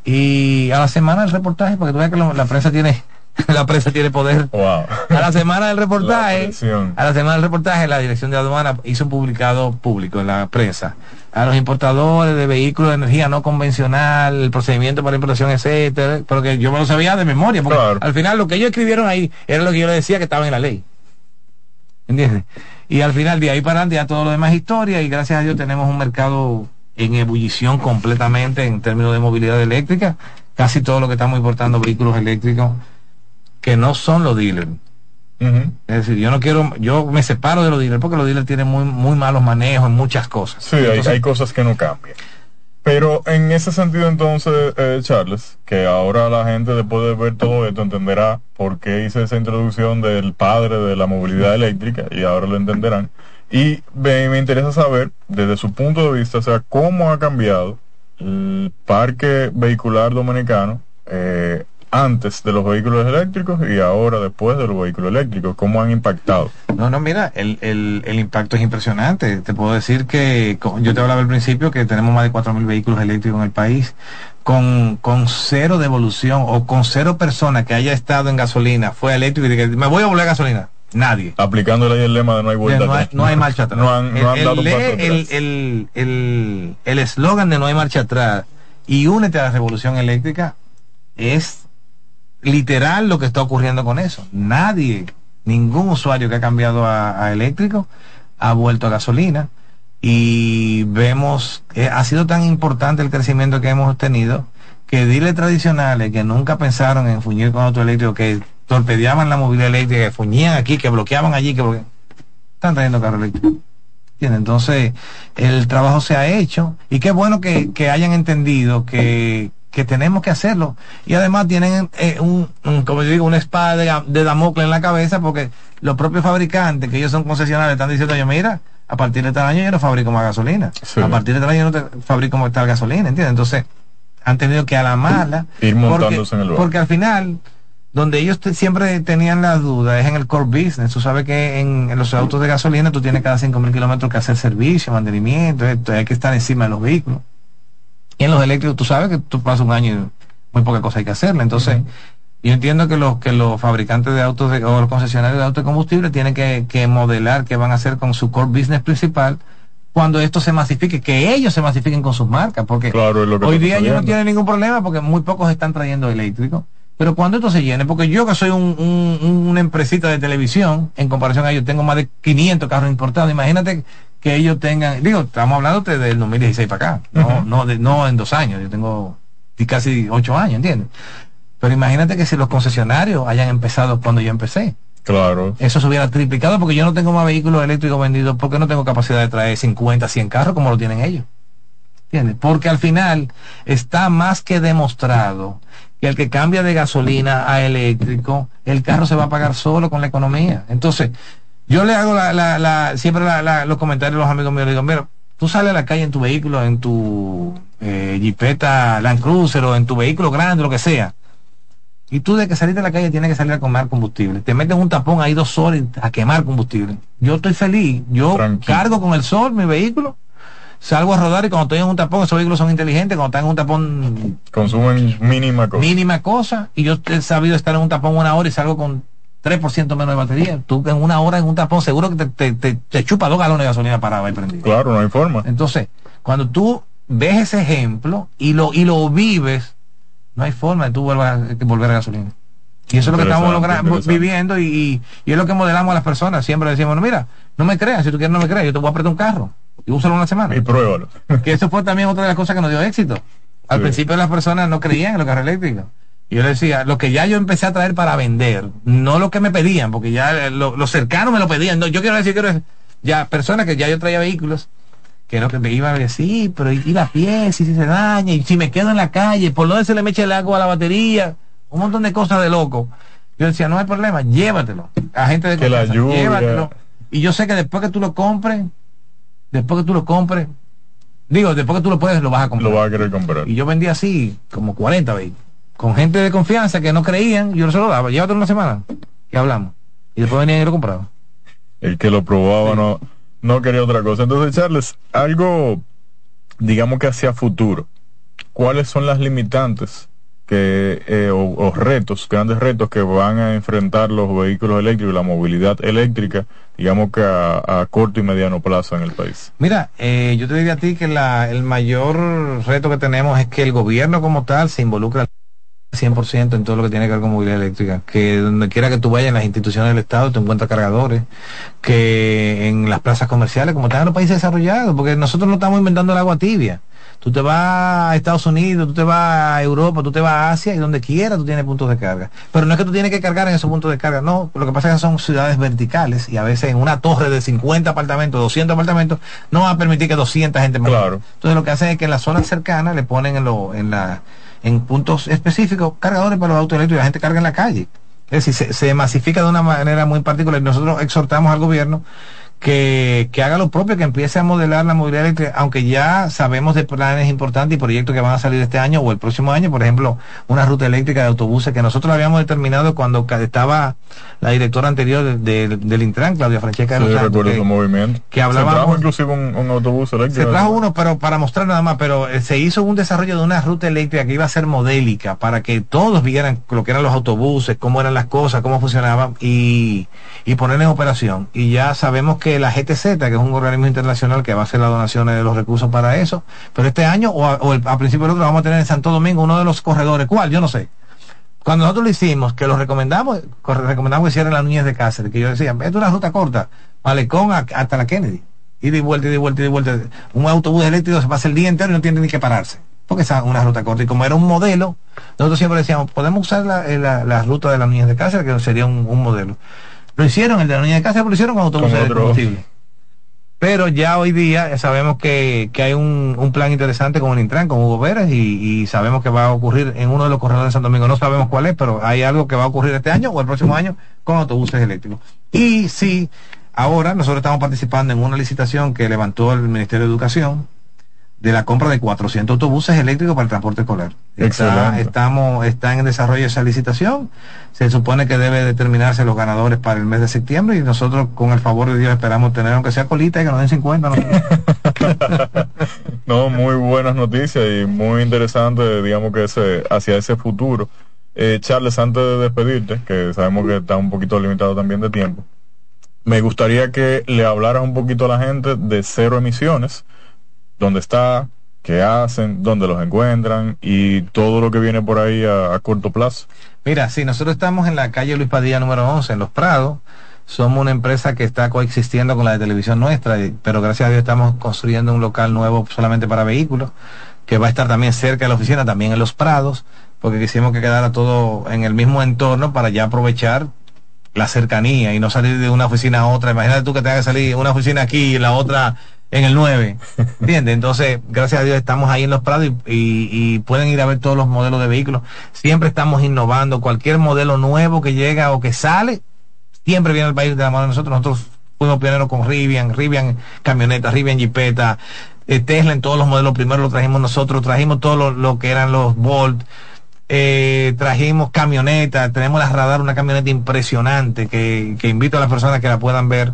y a la semana del reportaje, porque tú ves que lo- la prensa tiene la prensa tiene poder. Wow. A la semana del La reportaje, presión. a la semana del reportaje, la Dirección de Aduana hizo un publicado público en la prensa a los importadores de vehículos de energía no convencional, el procedimiento para importación, etcétera, pero que yo me lo sabía de memoria, porque Claro. al final lo que ellos escribieron ahí era lo que yo le decía que estaba en la ley. ¿Entiendes? Y al final de ahí para adelante ya todo lo demás es historia y gracias a Dios tenemos un mercado en ebullición completamente en términos de movilidad eléctrica. Casi todo lo que estamos importando vehículos eléctricos que no son los dealers. Es decir, yo no quiero, yo me separo de los dealers porque los dealers tienen muy, muy malos manejos en muchas cosas. Sí, hay, hay cosas que no cambian. Pero en ese sentido entonces, eh, Charles, que ahora la gente después de ver todo esto entenderá por qué hice esa introducción del padre de la movilidad eléctrica y ahora lo entenderán. Y me, me interesa saber, desde su punto de vista, o sea, cómo ha cambiado el parque vehicular dominicano eh, antes de los vehículos eléctricos y ahora después de los vehículos eléctricos, cómo han impactado. No, no, mira, el, el, el impacto es impresionante. Te puedo decir que yo te hablaba al principio que tenemos más de 4.000 vehículos eléctricos en el país, con, con cero devolución o con cero persona que haya estado en gasolina, fue eléctrico y diga, me voy a volver a gasolina. Nadie. Aplicándole ahí el lema de no hay vuelta no, hay, atrás. no hay marcha atrás. No han, no han el, el- el- el eslogan de no hay marcha atrás y únete a la revolución eléctrica es literal lo que está ocurriendo con eso. Nadie, ningún usuario que ha cambiado a, eléctrico ha vuelto a gasolina y vemos, eh, ha sido tan importante el crecimiento que hemos tenido que diles tradicionales que nunca pensaron en fuñir con auto eléctrico, que torpedeaban la movilidad eléctrica, que fuñían aquí, que bloqueaban allí, que bloque- están trayendo carro eléctrico. Entonces, el trabajo se ha hecho y qué bueno que hayan entendido que, que tenemos que hacerlo. Y además tienen eh, un, un, como yo digo, una espada de, de Damocles en la cabeza porque los propios fabricantes, que ellos son concesionarios, están diciendo, yo mira, a partir de tal año yo no fabrico más gasolina. Sí. A partir de tal año yo no te fabrico más tal gasolina, ¿entiendes? Entonces, han tenido que a la mala. Ir porque, montándose en el barco. porque al final, donde ellos te- siempre tenían las dudas es en el core business. Tú sabes que en, en los autos de gasolina tú tienes cada 5.000 kilómetros que hacer servicio, mantenimiento, esto, hay que estar encima de los vehículos. Y en los eléctricos tú sabes que tú pasas un año y muy poca cosa hay que hacerle. Entonces, yo entiendo que los que los fabricantes de autos de- o los concesionarios de autos de combustible tienen que, que modelar qué van a hacer con su core business principal cuando esto se masifique, que ellos se masifiquen con sus marcas, porque Claro, hoy día ellos no tienen ningún problema porque muy pocos están trayendo eléctricos. Pero cuando esto se llene, porque yo que soy un, un- una empresita de televisión, en comparación a ellos tengo más de 500 carros importados, imagínate que ellos tengan, digo, estamos hablando de- del 2016 para acá, no, no, de- no en dos años, yo tengo casi ocho años, ¿entiendes? Pero imagínate que si los concesionarios hayan empezado cuando yo empecé, Claro. eso se hubiera triplicado porque yo no tengo más vehículos eléctricos vendidos porque no tengo capacidad de traer 50, 100 carros como lo tienen ellos. ¿Entiendes? Porque al final está más que demostrado que el que cambia de gasolina a eléctrico, el carro se va a pagar solo con la economía. Entonces, yo le hago la, la, la- siempre la- los comentarios a los amigos míos, le digo, mira, tú sales a la calle en tu vehículo, en tu eh, Jeepeta Land Cruiser o en tu vehículo grande, lo que sea, y tú de que salir de la calle tienes que salir a quemar combustible. Te meten un tapón ahí dos horas a quemar combustible. Yo estoy feliz. Yo cargo con el sol mi vehículo, salgo a rodar y cuando estoy en un tapón, esos vehículos son inteligentes, cuando están en un tapón Consumen mínima cosa. mínima cosa, y yo he sabido estar en un tapón una hora y salgo con 3% menos de batería. Tú en una hora en un tapón seguro que te, te, te- te chupa dos galones de gasolina parado ahí prendido. Claro, no hay forma. Entonces, cuando tú ves ese ejemplo y lo, y lo vives, no hay forma de tú volver a, volver a gasolina. Y eso es lo que estamos logrando, viviendo y, y, y es lo que modelamos a las personas. Siempre decimos, no, mira, no me creas, si tú quieres no me creas, yo te voy a apretar un carro y úsalo una semana. Y pruébalo. Que eso fue también otra de las cosas que nos dio éxito. Al Sí. principio las personas no creían en los carros eléctricos. Y yo les decía, lo que ya yo empecé a traer para vender, no lo que me pedían, porque ya eh, lo- los cercanos me lo pedían. No, yo quiero decir, quiero ya personas que ya yo traía vehículos, que no que me iban a decir, sí, pero ir a pie, si se daña, y si me quedo en la calle, por dónde se le me echa el agua a la batería, un montón de cosas de loco. Yo decía, no hay problema, llévatelo. A gente de Que la lluvia. llévatelo. Y yo sé que después que tú lo compres, después que tú lo compres, digo, después que tú lo puedes, lo vas a comprar. Lo va a querer comprar. Y yo vendía así, como 40 vehículos. Con gente de confianza que no creían, yo se lo daba. Llévatelo una semana. Y hablamos. Y después venían y lo compraban. El que lo probaba no, no quería otra cosa. Entonces, Charles, algo, digamos que hacia futuro, ¿cuáles son las limitantes que, eh, o, o retos, grandes retos que van a enfrentar los vehículos eléctricos y la movilidad eléctrica, digamos que a, a corto y mediano plazo en el país? Mira, eh, yo te diría a ti que la, el mayor reto que tenemos es que el gobierno como tal se involucra 100% en todo lo que tiene que ver con movilidad eléctrica. Que donde quiera que tú vayas en las instituciones del Estado te encuentras cargadores. Que en las plazas comerciales, como están en los países desarrollados, porque nosotros no estamos inventando el agua tibia. Tú te vas a Estados Unidos, tú te vas a Europa, tú te vas a Asia y donde quiera tú tienes puntos de carga. Pero no es que tú tienes que cargar en esos puntos de carga, no. Lo que pasa es que son ciudades verticales y a veces en una torre de 50 apartamentos, 200 apartamentos, no va a permitir que 200 gente más. Claro. Entonces lo que hacen es que en las zonas cercanas le ponen en, lo, en, la, en puntos específicos cargadores para los autos eléctricos y la gente carga en la calle. Es decir, se, se masifica de una manera muy particular. Nosotros exhortamos al gobierno que, que haga lo propio, que empiece a modelar la movilidad eléctrica, aunque ya sabemos de planes importantes y proyectos que van a salir este año o el próximo año, por ejemplo, una ruta eléctrica de autobuses que nosotros habíamos determinado cuando estaba la directora anterior de- de- del Intran, Claudia Francesca Sí, Santos, recuerdo que- movimiento. que Se hablábamos- trajo inclusive un, un autobús eléctrico. se trajo uno, pero para mostrar nada más, pero eh, se hizo un desarrollo de una ruta eléctrica que iba a ser modélica para que todos vieran lo que eran los autobuses, cómo eran las cosas, cómo funcionaban y, y ponerla en operación. Y ya sabemos que la GTZ, que es un organismo internacional que va a hacer las donaciones de los recursos para eso, pero este año o a, principio del otro vamos a tener en Santo Domingo uno de los corredores. ¿Cuál? Yo no sé. Cuando nosotros lo hicimos, que lo recomendamos, recomendamos que hicieran las Núñez de Cáceres, que yo decía, es una ruta corta, Malecón a- hasta la Kennedy. Y de vuelta, y de vuelta, y de vuelta. Un autobús eléctrico se pasa el día entero y no tiene ni que pararse. Porque es una ruta corta. Y como era un modelo, nosotros siempre decíamos, podemos usar la, eh, la, la ruta de las Núñez de Cáceres, que sería un modelo. Lo hicieron, el de la Núñez de Cáceres, pero lo hicieron con autobuses Con de combustible. Pero ya hoy día sabemos que, que hay un, un, plan interesante con el Intran, con Hugo Veras, y, y, sabemos que va a ocurrir en uno de los corredores de Santo Domingo. No sabemos cuál es, pero hay algo que va a ocurrir este año o el próximo año con autobuses eléctricos. Y sí, ahora nosotros estamos participando en una licitación que levantó el Ministerio de Educación de la compra de 400 autobuses eléctricos para el transporte escolar. Está, estamos, está en desarrollo esa licitación. Se supone que debe determinarse los ganadores para el mes de septiembre y nosotros, con el favor de Dios, esperamos tener, aunque sea colita, y que nos den 50. ¿no? muy buenas noticias y muy interesante, digamos que ese, hacia ese futuro. Eh, Charles, antes de despedirte, que sabemos que está un poquito limitado también de tiempo, me gustaría que le hablaras un poquito a la gente de cero emisiones dónde está, qué hacen, dónde los encuentran y todo lo que viene por ahí a, corto plazo. Mira, sí, nosotros estamos en la calle Luis Padilla número 11, en Los Prados. Somos una empresa que está coexistiendo con la de televisión nuestra, pero gracias a Dios estamos construyendo un local nuevo solamente para vehículos, que va a estar también cerca de la oficina, también en Los Prados, porque quisimos que quedara todo en el mismo entorno para ya aprovechar la cercanía y no salir de una oficina a otra. Imagínate tú que tengas que salir una oficina aquí y la otra en el 9. ¿Entiendes? Entonces, gracias a Dios estamos ahí en los prados y, pueden ir a ver todos los modelos de vehículos. Siempre estamos innovando. Cualquier modelo nuevo que llega o que sale, siempre viene al país de la mano de nosotros. Nosotros fuimos pioneros con Rivian, Rivian camioneta, Rivian Jeepeta, eh, Tesla en todos los modelos primero lo trajimos nosotros, trajimos todo lo, que eran los Volt. Eh, trajimos camionetas, tenemos la radar, una camioneta impresionante que, que invito a las personas que la puedan ver.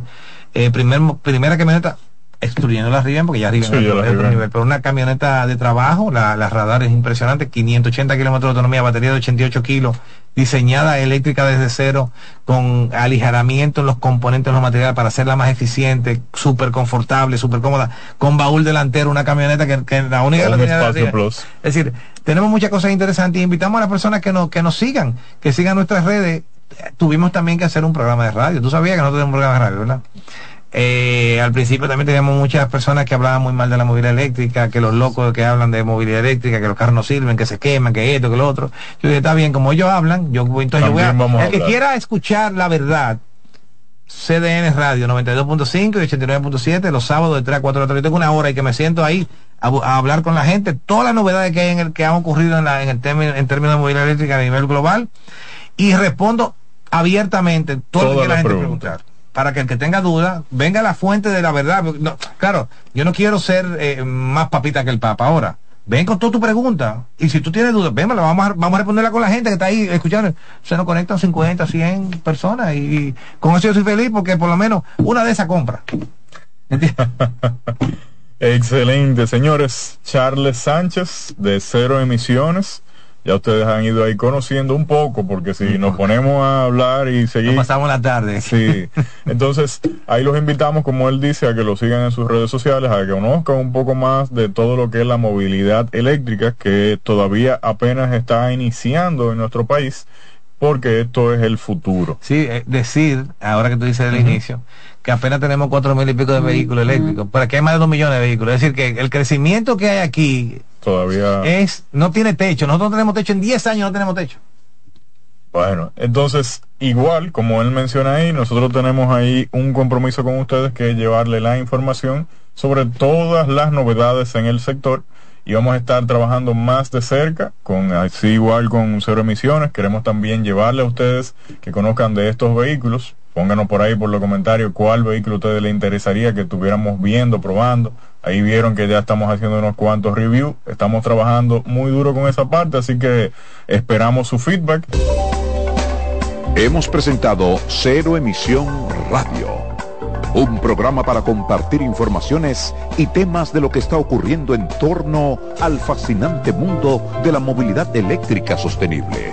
Eh, primer, primera camioneta excluyendo la Rivian, porque ya Rivian es otro nivel, pero una camioneta de trabajo, la, la radar es impresionante, 580 kilómetros de autonomía, batería de 88 kilos, diseñada eléctrica desde cero, con aligeramiento en los componentes, en los materiales para hacerla más eficiente, súper confortable, súper cómoda, con baúl delantero, una camioneta que, que la única que la Es decir, tenemos muchas cosas interesantes y invitamos a las personas que nos, que nos sigan, que sigan nuestras redes. Tuvimos también que hacer un programa de radio. Tú sabías que nosotros tenemos un programa de radio, ¿verdad? Eh, al principio también teníamos muchas personas que hablaban muy mal de la movilidad eléctrica, que los locos que hablan de movilidad eléctrica, que los carros no sirven, que se queman, que esto, que lo otro. Yo dije, está bien, como ellos hablan, yo entonces yo voy a, el que quiera escuchar la verdad, CDN Radio 92.5 y 89.7 los sábados de 3 a 4 de la tarde. Tengo una hora y que me siento ahí a, hablar con la gente, todas las novedades que hay en el que han ocurrido en, la, en el término, en términos de movilidad eléctrica a nivel global. Y respondo abiertamente todo lo que la gente preguntar para que el que tenga duda venga a la fuente de la verdad. claro, yo no quiero ser eh, más papita que el Papa ahora. Ven con toda tu pregunta. Y si tú tienes dudas, ven, vamos a, vamos a responderla con la gente que está ahí escuchando. Se nos conectan 50, 100 personas y, con eso yo soy feliz porque por lo menos una de esas compra. Excelente, señores. Charles Sánchez de Cero Emisiones ya ustedes han ido ahí conociendo un poco, porque si nos ponemos a hablar y seguir... pasamos la tarde. Sí. Entonces, ahí los invitamos, como él dice, a que lo sigan en sus redes sociales, a que conozcan un poco más de todo lo que es la movilidad eléctrica, que todavía apenas está iniciando en nuestro país, porque esto es el futuro. Sí, eh, decir, ahora que tú dices el inicio, que apenas tenemos cuatro mil y pico de vehículos eléctricos, pero aquí hay más de dos millones de vehículos. Es decir, que el crecimiento que hay aquí todavía es no tiene techo. Nosotros no tenemos techo en 10 años, no tenemos techo. Bueno, entonces, igual, como él menciona ahí, nosotros tenemos ahí un compromiso con ustedes que es llevarle la información sobre todas las novedades en el sector y vamos a estar trabajando más de cerca, con así igual con cero emisiones. Queremos también llevarle a ustedes que conozcan de estos vehículos. Pónganos por ahí por los comentarios cuál vehículo a ustedes les interesaría que estuviéramos viendo, probando. Ahí vieron que ya estamos haciendo unos cuantos reviews. Estamos trabajando muy duro con esa parte, así que esperamos su feedback. Hemos presentado Cero Emisión Radio, un programa para compartir informaciones y temas de lo que está ocurriendo en torno al fascinante mundo de la movilidad eléctrica sostenible.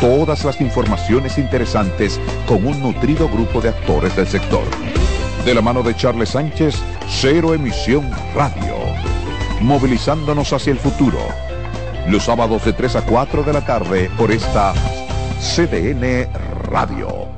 Todas las informaciones interesantes con un nutrido grupo de actores del sector de la mano de Charles Sánchez, Cero Emisión Radio. Movilizándonos hacia el futuro. Los sábados de 3 a 4 de la tarde por esta CDN Radio.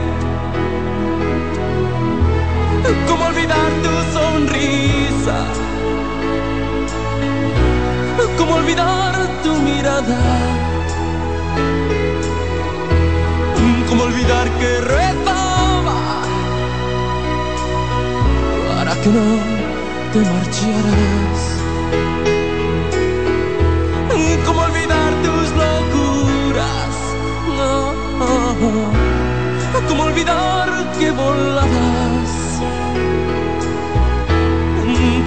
¿Cómo olvidar tu sonrisa? ¿Cómo olvidar tu mirada? ¿Cómo olvidar que rezaba para que no te marcharas? ¿Cómo olvidar tus locuras? ¿Cómo olvidar que volabas?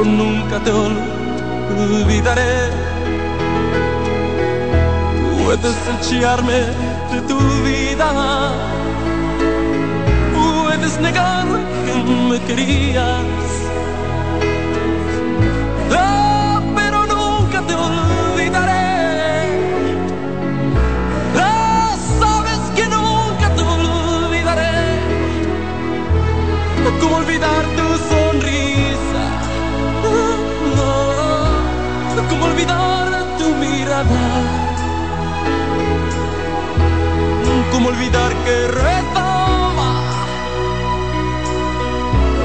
pero nunca te olvidaré. Puedes echarme de tu vida, puedes negar que me querías. Ah, pero nunca te olvidaré. Ah, sabes que nunca te olvidaré. ¿Cómo olvidar ¿Cómo olvidar que rezaba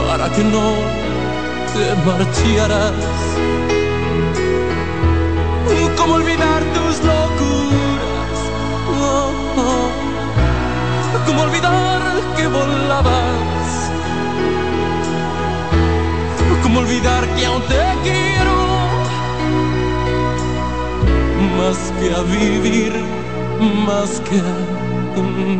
para que no te marcharas? ¿Cómo olvidar tus locuras? ¿Cómo olvidar que volabas? ¿Cómo olvidar que aún te quiero? Más que a vivir, más que a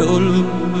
Te olvidaré.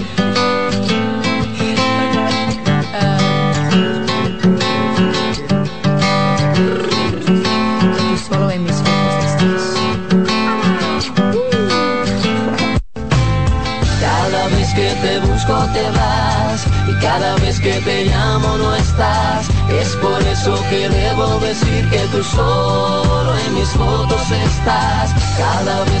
te vas y cada vez que te llamo no estás. Es por eso que debo decir que tú solo en mis fotos estás. Cada vez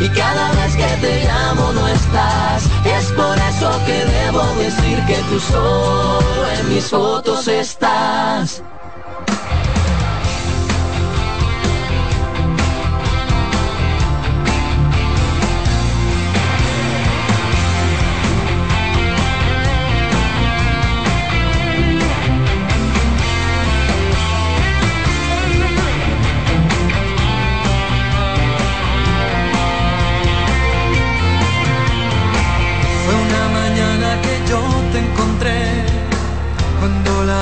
y cada vez que te llamo no estás. Es por eso que debo decir que tú solo en mis fotos estás.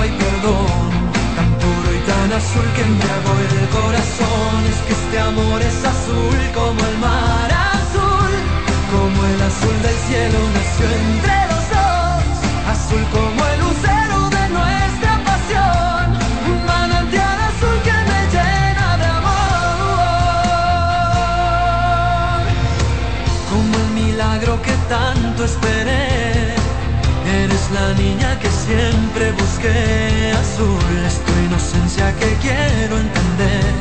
hay perdón, tan puro y tan azul que embriagó el corazón. Es que este amor es azul como el mar azul, como el azul del cielo nació entre los dos, azul como el lucero de nuestra pasión, un manantial azul que me llena de amor, como el milagro que tanto esperé. La niña que siempre busqué, azul es tu inocencia que quiero entender.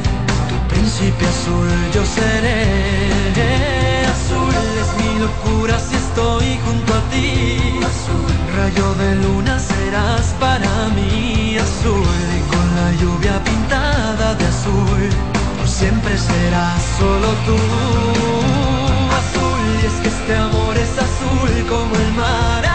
Tu príncipe azul yo seré, azul es mi locura si estoy junto a ti. Azul, rayo de luna serás para mí, azul y con la lluvia pintada de azul, por siempre serás solo tú. Azul y es que este amor es azul como el mar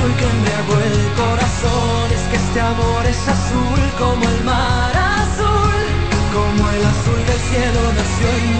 azul que el corazón. Es que este amor es azul como el mar azul, como el azul del cielo nació en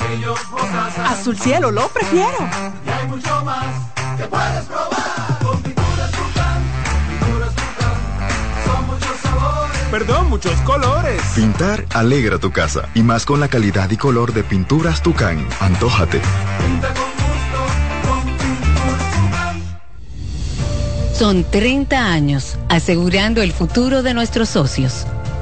o casa. Azul cielo, lo prefiero. Y hay mucho más que puedes probar. Con pinturas Tucán, pinturas Tucán. Son muchos sabores. Perdón, muchos colores. Pintar alegra tu casa y más con la calidad y color de pinturas Tucán. Antójate. Pinta con gusto, con pinturas Tucán. Son 30 años asegurando el futuro de nuestros socios.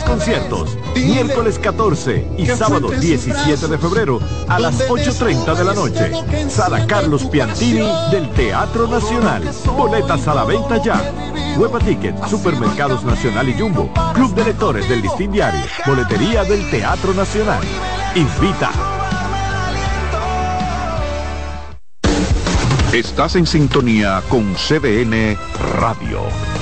conciertos, miércoles 14 y sábado 17 de febrero a las 8.30 de la noche. Sala Carlos Piantini del Teatro Nacional. Boletas a la venta ya. Hueva Ticket, Supermercados Nacional y Jumbo, Club de Lectores del Listín Diario, Boletería del Teatro Nacional. Invita. Estás en sintonía con CDN Radio.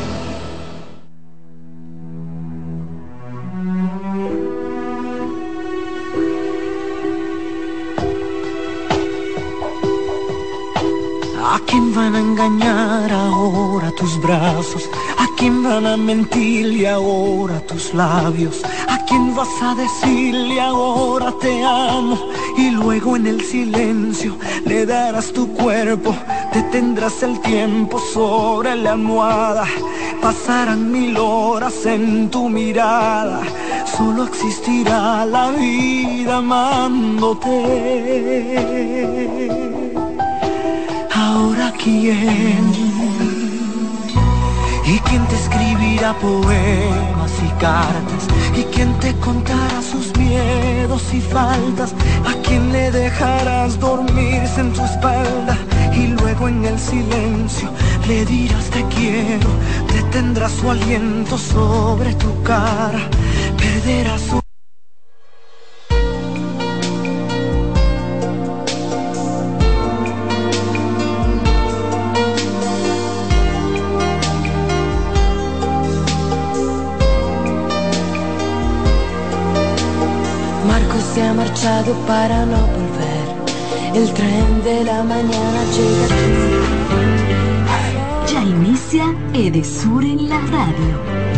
Quién van a engañar ahora tus brazos? ¿A quién van a mentirle ahora tus labios? ¿A quién vas a decirle ahora te amo? Y luego en el silencio le darás tu cuerpo, detendrás el tiempo sobre la almohada. Pasarán mil horas en tu mirada, solo existirá la vida amándote. Quién y quién te escribirá poemas y cartas y quién te contará sus miedos y faltas a quién le dejarás dormirse en tu espalda y luego en el silencio le dirás te quiero detendrás su aliento sobre tu cara perderás su marchado para no volver. El tren de la mañana llega Ya inicia Edesur en la radio.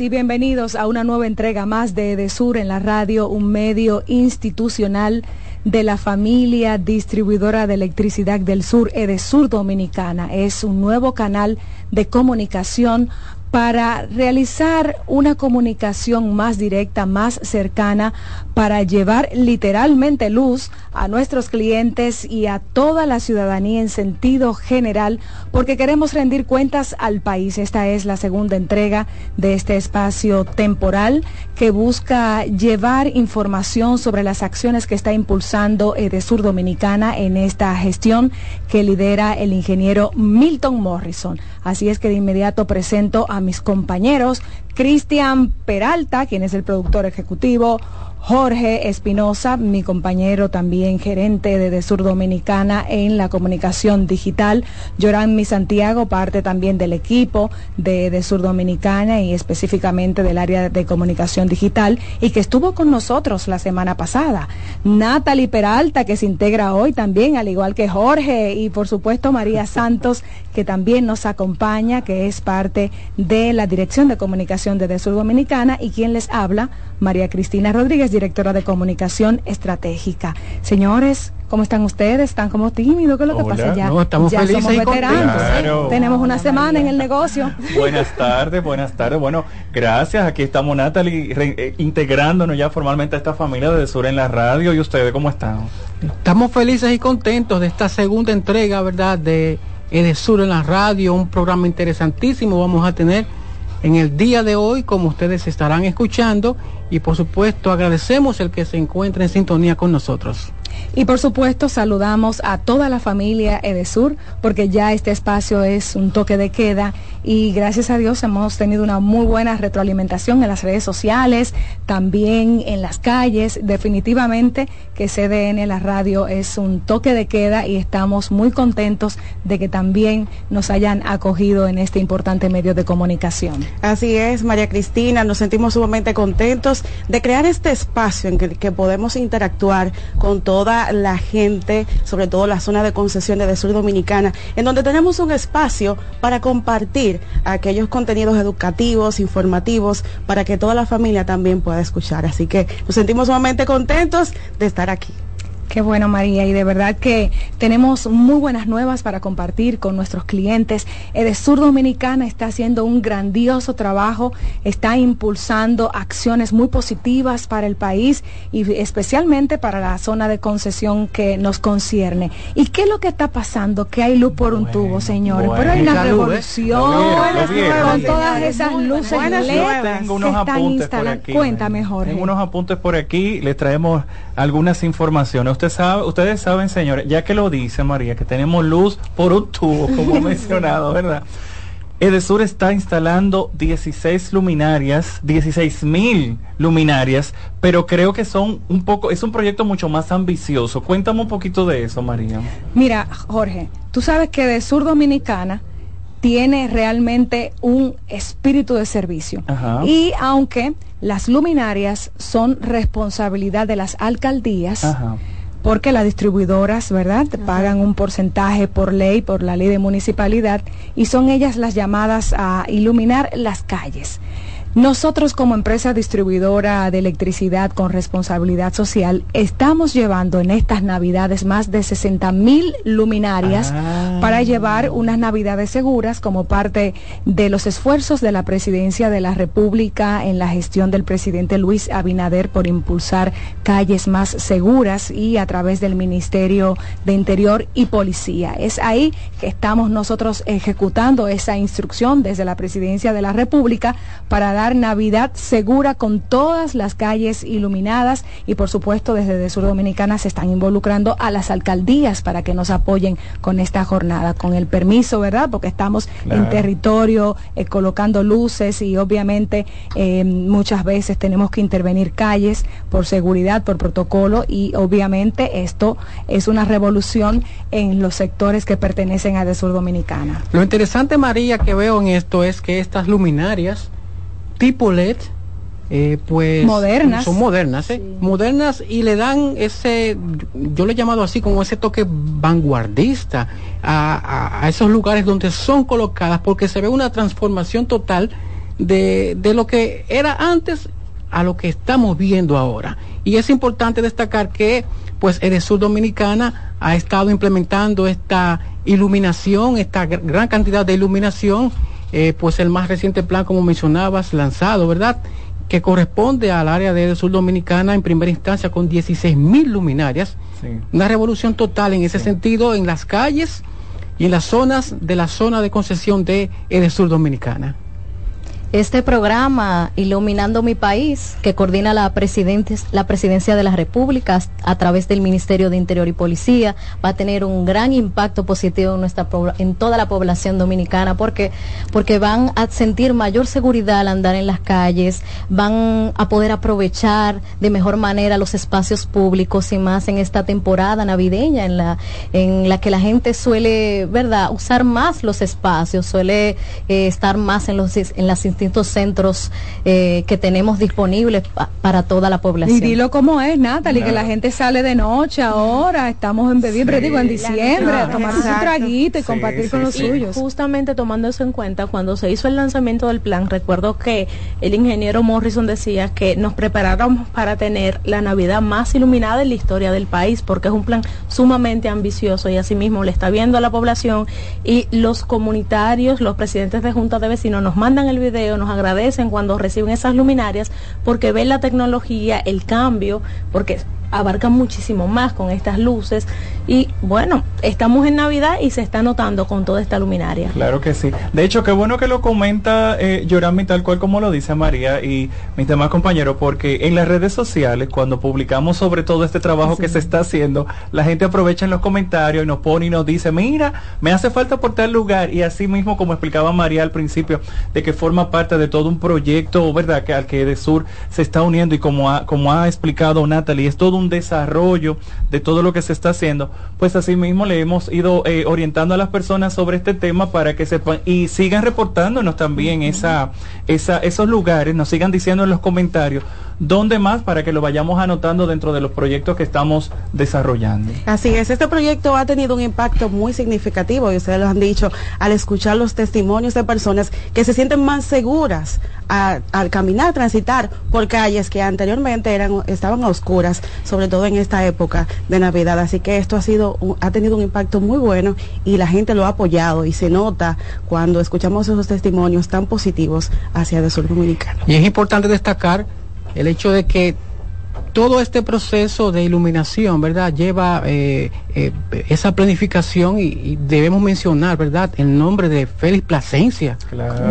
Y bienvenidos a una nueva entrega más de Edesur en la radio, un medio institucional de la familia distribuidora de electricidad del sur, Edesur Dominicana. Es un nuevo canal de comunicación para realizar una comunicación más directa, más cercana, para llevar literalmente luz a nuestros clientes y a toda la ciudadanía en sentido general, porque queremos rendir cuentas al país. Esta es la segunda entrega de este espacio temporal que busca llevar información sobre las acciones que está impulsando Edesur Dominicana en esta gestión que lidera el ingeniero Milton Morrison. Así es que de inmediato presento a mis compañeros, Cristian Peralta, quien es el productor ejecutivo, Jorge Espinosa, mi compañero también gerente de Desur Dominicana en la comunicación digital, Mi Santiago, parte también del equipo de Desur Dominicana y específicamente del área de comunicación digital y que estuvo con nosotros la semana pasada. Natalie Peralta, que se integra hoy también, al igual que Jorge y por supuesto María Santos, que también nos acompaña, que es parte de la Dirección de Comunicación de Desur Dominicana y quien les habla, María Cristina Rodríguez, directora de Comunicación Estratégica. Señores, ¿cómo están ustedes? ¿Están como tímidos? ¿Qué es lo que pasa ya? No, estamos ya felices somos y veteranos. contentos. ¿eh? Tenemos una semana en el negocio. Buenas tardes, buenas tardes. Bueno, gracias. Aquí estamos Natalie re- eh, integrándonos ya formalmente a esta familia de Sur en la radio. ¿Y ustedes cómo están? Estamos felices y contentos de esta segunda entrega, ¿verdad? De Edesur en la radio, un programa interesantísimo vamos a tener en el día de hoy, como ustedes estarán escuchando, y por supuesto agradecemos el que se encuentre en sintonía con nosotros. Y por supuesto saludamos a toda la familia Edesur porque ya este espacio es un toque de queda y gracias a Dios hemos tenido una muy buena retroalimentación en las redes sociales, también en las calles. Definitivamente que CDN, la radio, es un toque de queda y estamos muy contentos de que también nos hayan acogido en este importante medio de comunicación. Así es, María Cristina, nos sentimos sumamente contentos de crear este espacio en que, que podemos interactuar con toda la gente, sobre todo la zona de concesiones de Sur Dominicana, en donde tenemos un espacio para compartir aquellos contenidos educativos, informativos, para que toda la familia también pueda escuchar. Así que nos sentimos sumamente contentos de estar aquí. Qué bueno, María, y de verdad que tenemos muy buenas nuevas para compartir con nuestros clientes. Edesur Dominicana está haciendo un grandioso trabajo, está impulsando acciones muy positivas para el país y especialmente para la zona de concesión que nos concierne. ¿Y qué es lo que está pasando? Que hay luz por un tubo, señores. bueno. Pero hay una luz, ¿eh? revolución vieron, con todas esas luces Buenas LED nuevas. Tengo unos que están apuntes por aquí. Cuéntame, Jorge. Tengo unos apuntes por aquí, les traemos algunas informaciones. Usted sabe, ustedes saben, señores, ya que lo dice María, que tenemos luz por un tubo, como mencionado, ¿verdad? Edesur está instalando 16 luminarias, 16 mil luminarias, pero creo que son un poco, es un proyecto mucho más ambicioso. Cuéntame un poquito de eso, María. Mira, Jorge, tú sabes que de Sur Dominicana tiene realmente un espíritu de servicio. Ajá. Y aunque las luminarias son responsabilidad de las alcaldías, Ajá. porque las distribuidoras, ¿verdad? Pagan un porcentaje por ley, por la ley de municipalidad, y son ellas las llamadas a iluminar las calles. Nosotros como empresa distribuidora de electricidad con responsabilidad social estamos llevando en estas navidades más de 60 mil luminarias para llevar unas navidades seguras como parte de los esfuerzos de la presidencia de la República en la gestión del presidente Luis Abinader por impulsar calles más seguras y a través del Ministerio de Interior y Policía. Es ahí que estamos nosotros ejecutando esa instrucción desde la presidencia de la República para dar Navidad segura con todas las calles iluminadas y por supuesto desde de Sur Dominicana se están involucrando a las alcaldías para que nos apoyen con esta jornada, con el permiso, ¿verdad? Porque estamos Claro. en territorio eh, colocando luces y obviamente eh, muchas veces tenemos que intervenir calles por seguridad, por protocolo y obviamente esto es una revolución en los sectores que pertenecen a de Sur Dominicana. Lo interesante, María, que veo en esto es que estas luminarias tipo LED eh, pues Modernas. son modernas, ¿eh? modernas y le dan ese, yo le he llamado así como ese toque vanguardista a, a- a esos lugares donde son colocadas porque se ve una transformación total de, de lo que era antes a lo que estamos viendo ahora. Y es importante destacar que pues Edesur Dominicana ha estado implementando esta iluminación, esta gr- gran cantidad de iluminación, eh, pues el más reciente plan, como mencionabas, lanzado, ¿verdad? Que corresponde al área de Edesur Dominicana en primera instancia con 16 mil luminarias. Una revolución total en ese sentido en las calles y en las zonas de la zona de concesión de Edesur Dominicana. Este programa Iluminando mi país, que coordina la, la Presidencia de la República a través del Ministerio de Interior y Policía, va a tener un gran impacto positivo en, nuestra, en toda la población dominicana porque, porque van a sentir mayor seguridad al andar en las calles, van a poder aprovechar de mejor manera los espacios públicos y más en esta temporada navideña en la, en la que la gente suele, ¿verdad?, usar más los espacios, suele eh, estar más en los en los distintos centros eh, que tenemos disponibles pa- para toda la población. Y dilo como es, Natalie, que la gente sale de noche ahora, estamos en siempre digo en diciembre, a tomarse su traguito y compartir con los Y suyos. Justamente tomando eso en cuenta, cuando se hizo el lanzamiento del plan, recuerdo que el ingeniero Morrison decía que nos preparáramos para tener la Navidad más iluminada en la historia del país, porque es un plan sumamente ambicioso y asimismo le está viendo a la población y los comunitarios, los presidentes de juntas de vecinos nos mandan el video, nos agradecen cuando reciben esas luminarias porque ven la tecnología, el cambio, porque abarcan muchísimo más con estas luces y bueno, estamos en Navidad y se está notando con toda esta luminaria. Claro que sí. De hecho, qué bueno que lo comenta eh, Yorami tal cual como lo dice María y mis demás compañeros, porque en las redes sociales, cuando publicamos sobre todo este trabajo que se está haciendo, la gente aprovecha en los comentarios y nos pone y nos dice, mira, me hace falta por tal lugar. Y así mismo, como explicaba María al principio, de que forma parte de todo un proyecto, ¿verdad? Que al que de Sur se está uniendo y como ha, como ha explicado Natalie, es todo un desarrollo de todo lo que se está haciendo, pues así mismo le hemos ido eh, orientando a las personas sobre este tema para que sepan y sigan reportándonos también esa, esa, esos lugares, nos sigan diciendo en los comentarios dónde más para que lo vayamos anotando dentro de los proyectos que estamos desarrollando. Así es, este proyecto ha tenido un impacto muy significativo y ustedes lo han dicho al escuchar los testimonios de personas que se sienten más seguras a- al caminar, transitar por calles que anteriormente eran estaban a oscuras, sobre todo en esta época de Navidad. Así que esto ha sido un- ha tenido un impacto muy bueno y la gente lo ha apoyado y se nota cuando escuchamos esos testimonios tan positivos hacia el sur dominicano. Y es importante destacar el hecho de que todo este proceso de iluminación, ¿verdad? Lleva eh, eh, esa planificación y, y debemos mencionar, ¿verdad? El nombre de Félix Plasencia.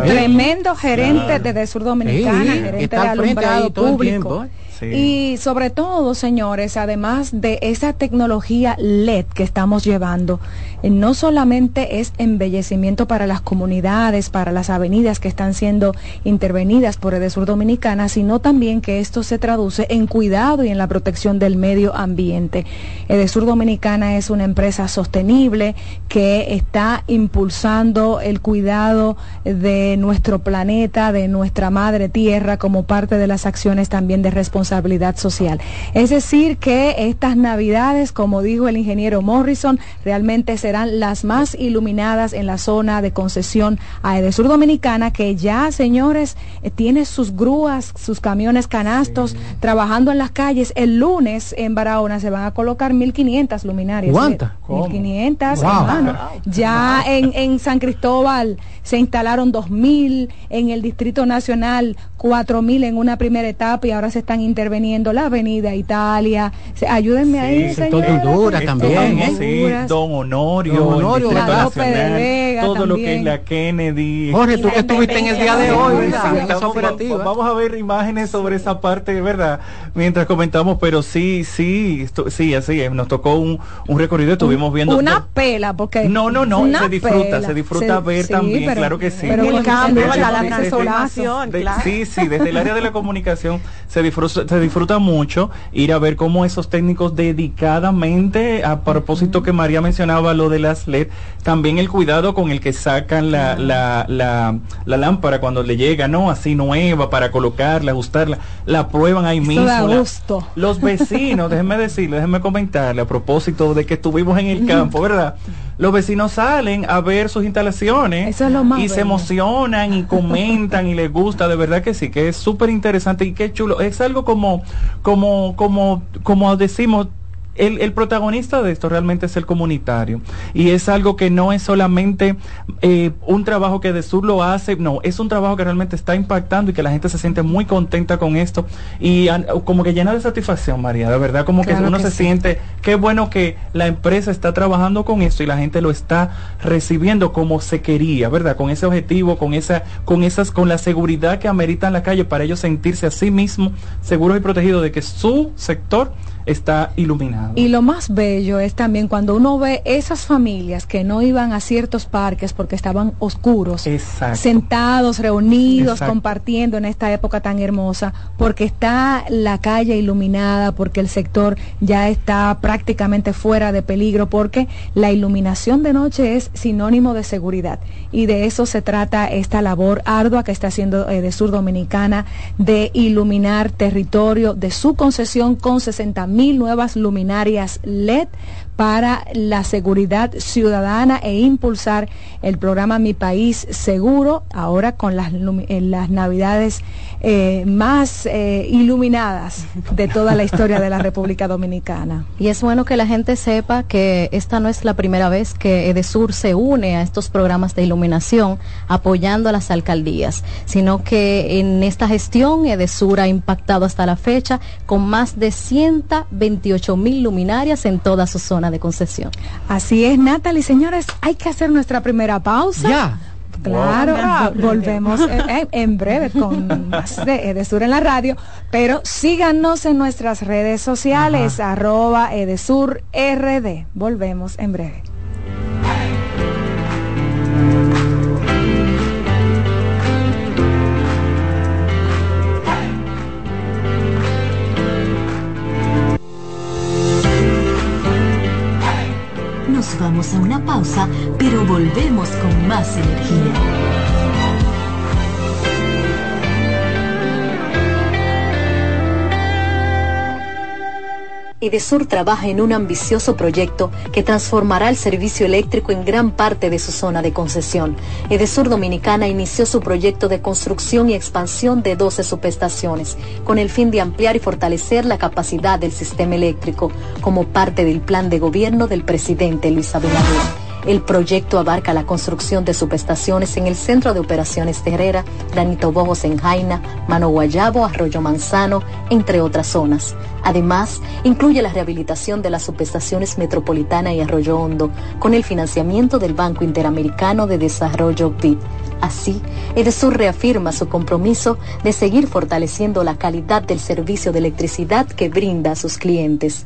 Tremendo gerente de Sur Dominicana, Sí, gerente está de al frente ahí alumbrado todo el público. tiempo, Y sobre todo, señores, además de esa tecnología LED que estamos llevando, eh, no solamente es embellecimiento para las comunidades, para las avenidas que están siendo intervenidas por Edesur Dominicana, sino también que esto se traduce en cuidado y en la protección del medio ambiente. Edesur Dominicana es una empresa sostenible que está impulsando el cuidado de nuestro planeta, de nuestra madre tierra, como parte de las acciones también de responsabilidad social. Es decir, que estas navidades, como dijo el ingeniero Morrison, realmente serán las más iluminadas en la zona de concesión a Edesur Dominicana, que ya, señores, eh, tiene sus grúas, sus camiones canastos, trabajando en las calles. El lunes en Barahona se van a colocar 1.500 luminarias. ¿Cuántas? 1.500, Wow. hermano. Ya en, en San Cristóbal se instalaron 2.000, en el Distrito Nacional 4.000 en una primera etapa y ahora se están interviniendo la Avenida Italia. Se- ayúdenme ahí, sector señora, Honduras también, ¿eh? Sí. Don Honorio, Don el Honorio, Distrito la Lope de Nacional, Vega todo lo que es la Kennedy. Jorge, tú que estuviste en el día de hoy, Vamos a ver imágenes sobre esa parte, ¿verdad? Mientras comentamos, pero sí, sí, esto- sí, así es. Nos tocó un, un recorrido, estuvimos viendo. Una pela, porque. No, no, no, se disfruta, pela. se disfruta Se- ver sí, también, pero- claro que sí. pero El cambio, De la transformación, de-. Sí, sí, desde el área de la comunicación se disfruta, se disfruta mucho ir a ver cómo esos técnicos dedicadamente, a propósito que María mencionaba lo de las LED, también el cuidado con el que sacan la, la, la, la lámpara cuando le llega, ¿no? Así nueva para colocarla, ajustarla, la prueban ahí mismo. da la- gusto. los vecinos, déjenme decirle, déjenme comentarle a propósito de que estuvimos en el campo, ¿verdad? Los vecinos salen a ver sus instalaciones Eso es lo más y se emocionan y comentan y les gusta, de verdad que sí, que es súper interesante y qué chulo. Es algo como, como, como, como decimos, el, el protagonista de esto realmente es el comunitario y es algo que no es solamente eh, un trabajo que de sur lo hace, no, es un trabajo que realmente está impactando y que la gente se siente muy contenta con esto y an- como que llena de satisfacción, María, de verdad, como que uno que se sí. siente, qué bueno que la empresa está trabajando con esto y la gente lo está recibiendo como se quería, ¿verdad? Con ese objetivo, con esa, con esas, con la seguridad que amerita en la calle para ellos sentirse a sí mismos seguros y protegidos de que su sector está iluminado. Y lo más bello es también cuando uno ve esas familias que no iban a ciertos parques porque estaban oscuros, Exacto. sentados, reunidos, Exacto. compartiendo en esta época tan hermosa, porque está la calle iluminada, porque el sector ya está prácticamente fuera de peligro, porque la iluminación de noche es sinónimo de seguridad. Y de eso se trata esta labor ardua que está haciendo eh, de Sur Dominicana de iluminar territorio de su concesión con 60 mil nuevas luminarias LED para la seguridad ciudadana e impulsar el programa Mi País Seguro, ahora con las, eh, las navidades eh, más eh, iluminadas de toda la historia de la República Dominicana. Y es bueno que la gente sepa que esta no es la primera vez que Edesur se une a estos programas de iluminación apoyando a las alcaldías, sino que en esta gestión Edesur ha impactado hasta la fecha con más de 128 mil luminarias en toda su zona de concesión. Así es, Natalie, señores, hay que hacer nuestra primera pausa. Ya. Claro, Wow. volvemos eh, eh, en breve con más de Edesur en la radio, pero síganos en nuestras redes sociales, arroba Edesur RD. Volvemos en breve. Nos vamos a una pausa, pero volvemos con más energía. Edesur trabaja en un ambicioso proyecto que transformará el servicio eléctrico en gran parte de su zona de concesión. Edesur Dominicana inició su proyecto de construcción y expansión de 12 subestaciones, con el fin de ampliar y fortalecer la capacidad del sistema eléctrico, como parte del plan de gobierno del presidente Luis Abinader. El proyecto abarca la construcción de subestaciones en el Centro de Operaciones de Herrera, Granito Bojos en Jaina, Mano Guayabo, Arroyo Manzano, entre otras zonas. Además, incluye la rehabilitación de las subestaciones Metropolitana y Arroyo Hondo, con el financiamiento del Banco Interamericano de Desarrollo BID. Así, Edesur reafirma su compromiso de seguir fortaleciendo la calidad del servicio de electricidad que brinda a sus clientes.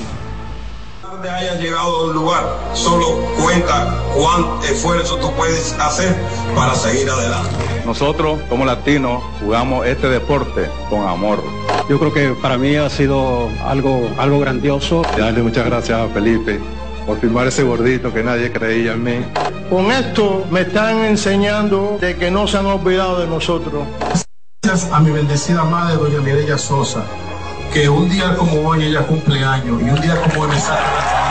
Donde hayas llegado a un lugar, solo cuenta cuán esfuerzo tú puedes hacer para seguir adelante. Nosotros como latinos jugamos este deporte con amor. Yo creo que para mí ha sido algo, algo grandioso. Darle muchas gracias a Felipe por firmar ese gordito que nadie creía en mí. Con esto me están enseñando de que no se han olvidado de nosotros. Gracias a mi bendecida madre, doña Mireya Sosa, que un día como hoy ella cumple años y un día como hoy me saca la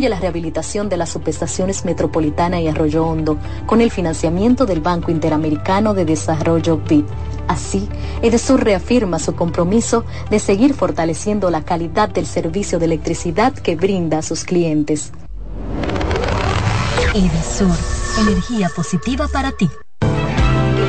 la rehabilitación de las subestaciones Metropolitana y Arroyo Hondo con el financiamiento del Banco Interamericano de Desarrollo BID. Así, Edesur reafirma su compromiso de seguir fortaleciendo la calidad del servicio de electricidad que brinda a sus clientes. Edesur, energía positiva para ti.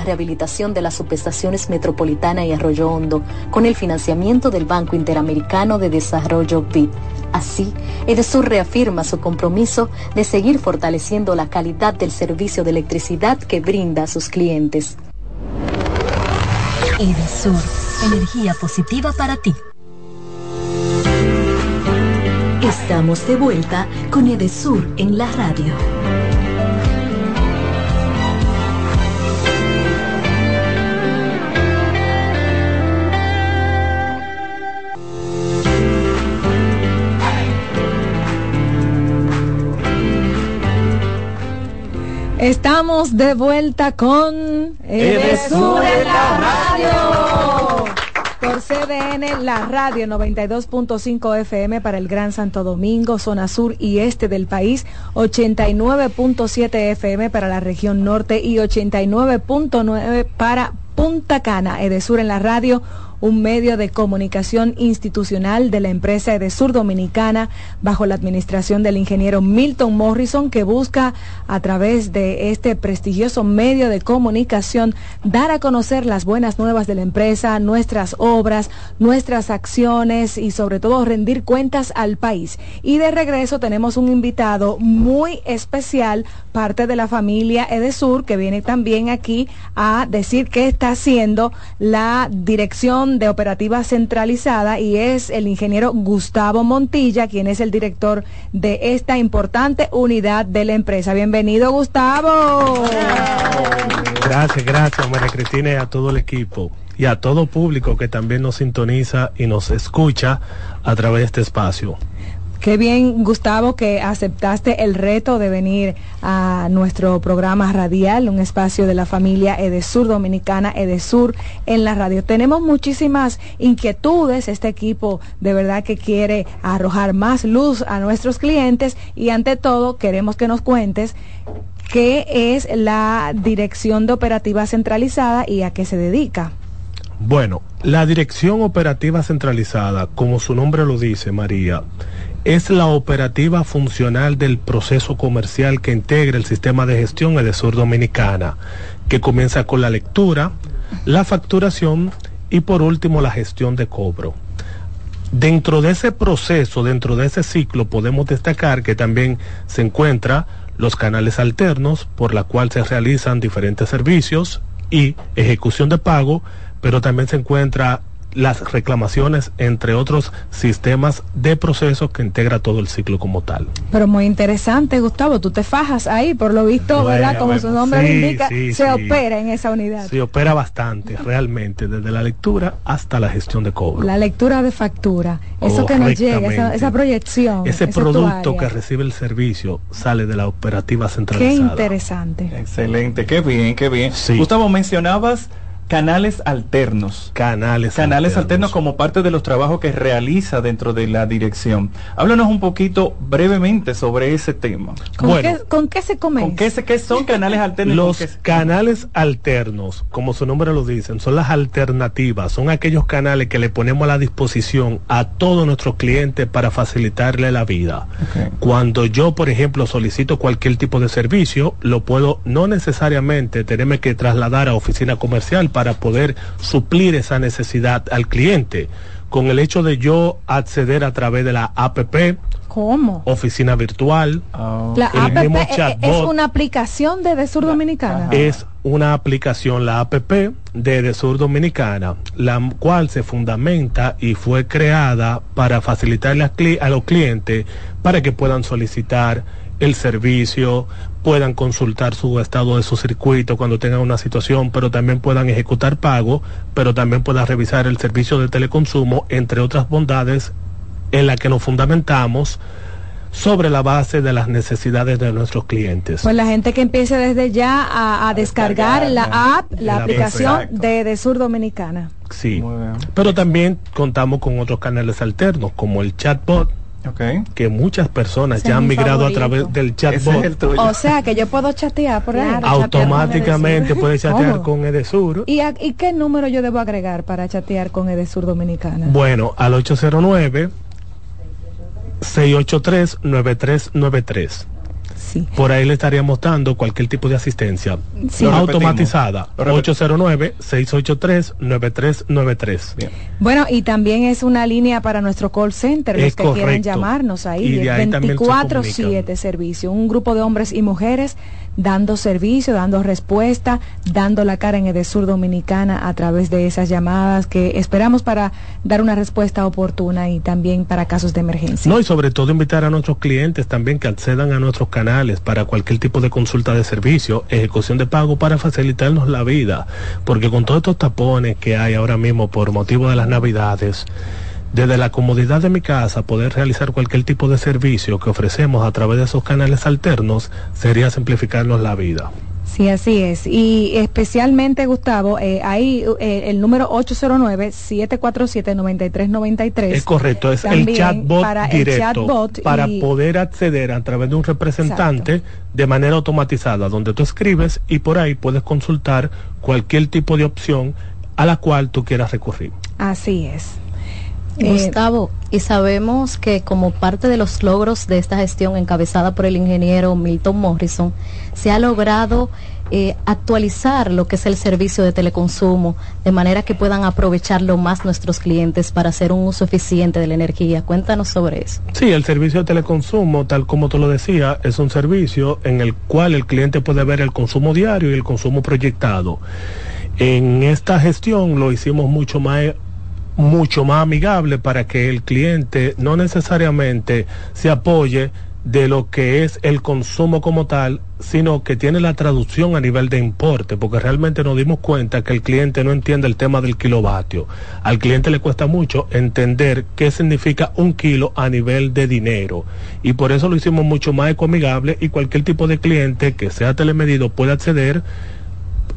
rehabilitación de las subestaciones Metropolitana y Arroyo Hondo con el financiamiento del Banco Interamericano de Desarrollo BID. Así, Edesur reafirma su compromiso de seguir fortaleciendo la calidad del servicio de electricidad que brinda a sus clientes. Edesur, energía positiva para ti. Estamos de vuelta con Edesur en la radio. Estamos de vuelta con Edesur en la radio. Por CDN, la radio 92.5 FM para el Gran Santo Domingo, zona sur y este del país, 89.7 FM para la región norte y 89.9 para Punta Cana. Edesur en la radio un medio de comunicación institucional de la empresa Edesur Dominicana bajo la administración del ingeniero Milton Morrison que busca a través de este prestigioso medio de comunicación dar a conocer las buenas nuevas de la empresa, nuestras obras, nuestras acciones y sobre todo rendir cuentas al país. Y de regreso tenemos un invitado muy especial, parte de la familia Edesur, que viene también aquí a decir qué está haciendo la dirección de operativa centralizada y es el ingeniero Gustavo Montilla, quien es el director de esta importante unidad de la empresa. Bienvenido, Gustavo. Gracias, gracias, María Cristina, y a todo el equipo y a todo público que también nos sintoniza y nos escucha a través de este espacio. Qué bien, Gustavo, que aceptaste el reto de venir a nuestro programa radial, un espacio de la familia Edesur Dominicana, Edesur en la radio. Tenemos muchísimas inquietudes, este equipo de verdad que quiere arrojar más luz a nuestros clientes y ante todo queremos que nos cuentes qué es la Dirección de Operativa Centralizada y a qué se dedica. Bueno, la Dirección Operativa Centralizada, como su nombre lo dice, María, es la operativa funcional del proceso comercial que integra el sistema de gestión Edesur Dominicana, que comienza con la lectura, la facturación y por último la gestión de cobro. Dentro de ese proceso, dentro de ese ciclo, podemos destacar que también se encuentra los canales alternos por la cual se realizan diferentes servicios y ejecución de pago, pero también se encuentra las reclamaciones, entre otros sistemas de procesos que integra todo el ciclo como tal. Pero muy interesante, Gustavo, tú te fajas ahí, por lo visto, ¿verdad? Como su nombre sí, indica, sí, se sí. opera en esa unidad. Se opera bastante, realmente, desde la lectura hasta la gestión de cobro. La lectura de factura, eso que nos llega, esa, proyección. Ese producto que recibe el servicio sale de la operativa Qué centralizada. interesante. Excelente, qué bien, qué bien. Gustavo, mencionabas canales alternos. Canales, canales alternos. como parte de los trabajos que realiza dentro de la dirección. Háblanos un poquito brevemente sobre ese tema. ¿Con, qué, ¿con qué, se come? ¿Con qué, se, qué son canales alternos? Los canales alternos, como su nombre lo dicen, son las alternativas, son aquellos canales que le ponemos a la disposición a todos nuestros clientes para facilitarle la vida. Okay. Cuando yo, por ejemplo, solicito cualquier tipo de servicio, lo puedo no necesariamente tenerme que trasladar a oficina comercial para poder suplir esa necesidad al cliente. Con el hecho de yo acceder a través de la APP, ¿Cómo? Oficina virtual. Oh. La el APP mismo chatbot, es una aplicación de Desur Dominicana. Es una aplicación, la APP de Desur Dominicana, la cual se fundamenta y fue creada para facilitarle a, a los clientes para que puedan solicitar el servicio, puedan consultar su estado de su circuito cuando tengan una situación, pero también puedan ejecutar pago, pero también puedan revisar el servicio de teleconsumo, entre otras bondades en la que nos fundamentamos sobre la base de las necesidades de nuestros clientes. Pues la gente que empiece desde ya a, a descargar, descargar la app, la, la aplicación de, de, Sur Dominicana. Sí, pero también contamos con otros canales alternos como el chatbot, Okay. que muchas personas ya han migrado favorito. a través del chatbot. O sea, que yo puedo chatear por ahí. Claro, Automáticamente puedes chatear con Edesur. ¿Y, a, ¿Y qué número yo debo agregar para chatear con Edesur Dominicana? Bueno, al 809 683-9393. Sí. Por ahí le estaríamos dando cualquier tipo de asistencia Sí. no Lo automatizada. Lo repetimos. 809-683-9393. Bien. Bueno, y también es una línea para nuestro call center, Es los que quieren correcto. llamarnos ahí, ahí también se 24-7 servicio, un grupo de hombres y mujeres dando servicio, dando respuesta, dando la cara en Edesur Dominicana a través de esas llamadas que esperamos para dar una respuesta oportuna y también para casos de emergencia. No, y sobre todo invitar a nuestros clientes también que accedan a nuestros canales para cualquier tipo de consulta de servicio, ejecución de pago para facilitarnos la vida, porque con todos estos tapones que hay ahora mismo por motivo de las navidades, desde la comodidad de mi casa poder realizar cualquier tipo de servicio que ofrecemos a través de esos canales alternos sería simplificarnos la vida. Sí, así es. Y especialmente, Gustavo, eh, ahí eh, el número 809-747-9393. Es correcto, es el chatbot para el directo chatbot para y- poder acceder a través de un representante de manera automatizada, donde tú escribes y por ahí puedes consultar cualquier tipo de opción a la cual tú quieras recurrir. Así es. Eh, Gustavo, y sabemos que como parte de los logros de esta gestión encabezada por el ingeniero Milton Morrison, se ha logrado eh, actualizar lo que es el servicio de teleconsumo, de manera que puedan aprovecharlo más nuestros clientes para hacer un uso eficiente de la energía. Cuéntanos sobre eso. Sí, el servicio de teleconsumo, tal como tú lo decías, es un servicio en el cual el cliente puede ver el consumo diario y el consumo proyectado. En esta gestión lo hicimos mucho más mucho más amigable para que el cliente no necesariamente se apoye de lo que es el consumo como tal, sino que tiene la traducción a nivel de importe, porque realmente nos dimos cuenta que el cliente no entiende el tema del kilovatio. Al cliente le cuesta mucho entender qué significa un kilo a nivel de dinero. Y por eso lo hicimos mucho más ecoamigable y cualquier tipo de cliente que sea telemedido puede acceder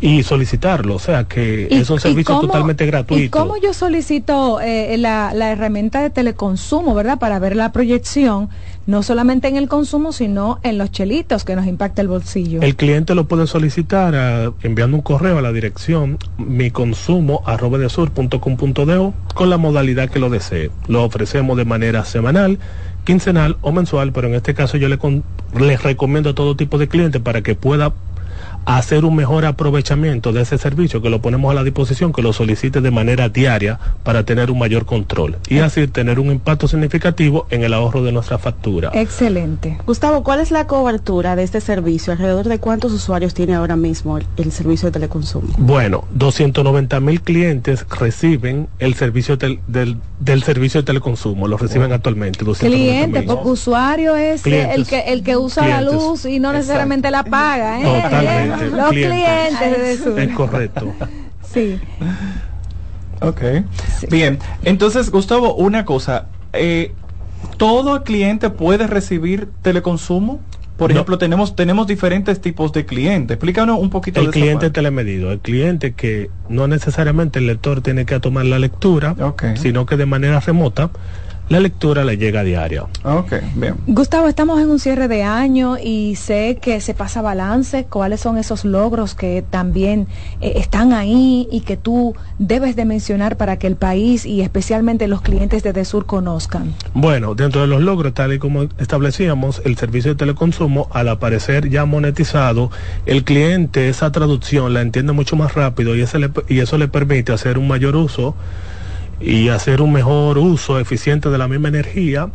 y solicitarlo. O sea que ¿Y- es un servicio cómo- totalmente ¿Y gratuito. cómo yo solicito eh, la, la herramienta de teleconsumo, verdad? Para ver la proyección, no solamente en el consumo, sino en los chelitos que nos impacta el bolsillo. El cliente lo puede solicitar enviando un correo a la dirección miconsumo@desur.com.do con la modalidad que lo desee. Lo ofrecemos de manera semanal, quincenal o mensual, pero en este caso yo le con- les recomiendo a todo tipo de clientes para que pueda hacer un mejor aprovechamiento de ese servicio que lo ponemos a la disposición, que lo solicite de manera diaria para tener un mayor control y así tener un impacto significativo en el ahorro de nuestra factura. Excelente. Gustavo, ¿cuál es la cobertura de este servicio? ¿Alrededor de cuántos usuarios tiene ahora mismo el, el servicio de teleconsumo? Bueno, 290 mil clientes reciben el servicio tel- del, del servicio de teleconsumo, lo reciben actualmente. 290,000. Cliente, porque usuario es Clientes. el que el que usa la luz y no necesariamente la paga, ¿eh? Totalmente. Los clientes, de su- Es correcto. Sí. Ok. Bien. Entonces, Gustavo, una cosa. eh, ¿Todo cliente puede recibir teleconsumo? por ejemplo, tenemos tenemos diferentes tipos de clientes. Explícanos un poquito el de esa cliente parte. telemedido, el cliente que no necesariamente el lector tiene que tomar la lectura, sino que de manera remota la lectura le llega a diario. Ok, bien. Gustavo, estamos en un cierre de año y sé que se pasa balance. ¿Cuáles son esos logros que también eh, están ahí y que tú debes de mencionar para que el país y especialmente los clientes de Desur conozcan? Bueno, dentro de los logros, tal y como establecíamos, el servicio de teleconsumo, al aparecer ya monetizado, el cliente esa traducción la entiende mucho más rápido y eso le, y eso le permite hacer un mayor uso y hacer un mejor uso eficiente de la misma energía,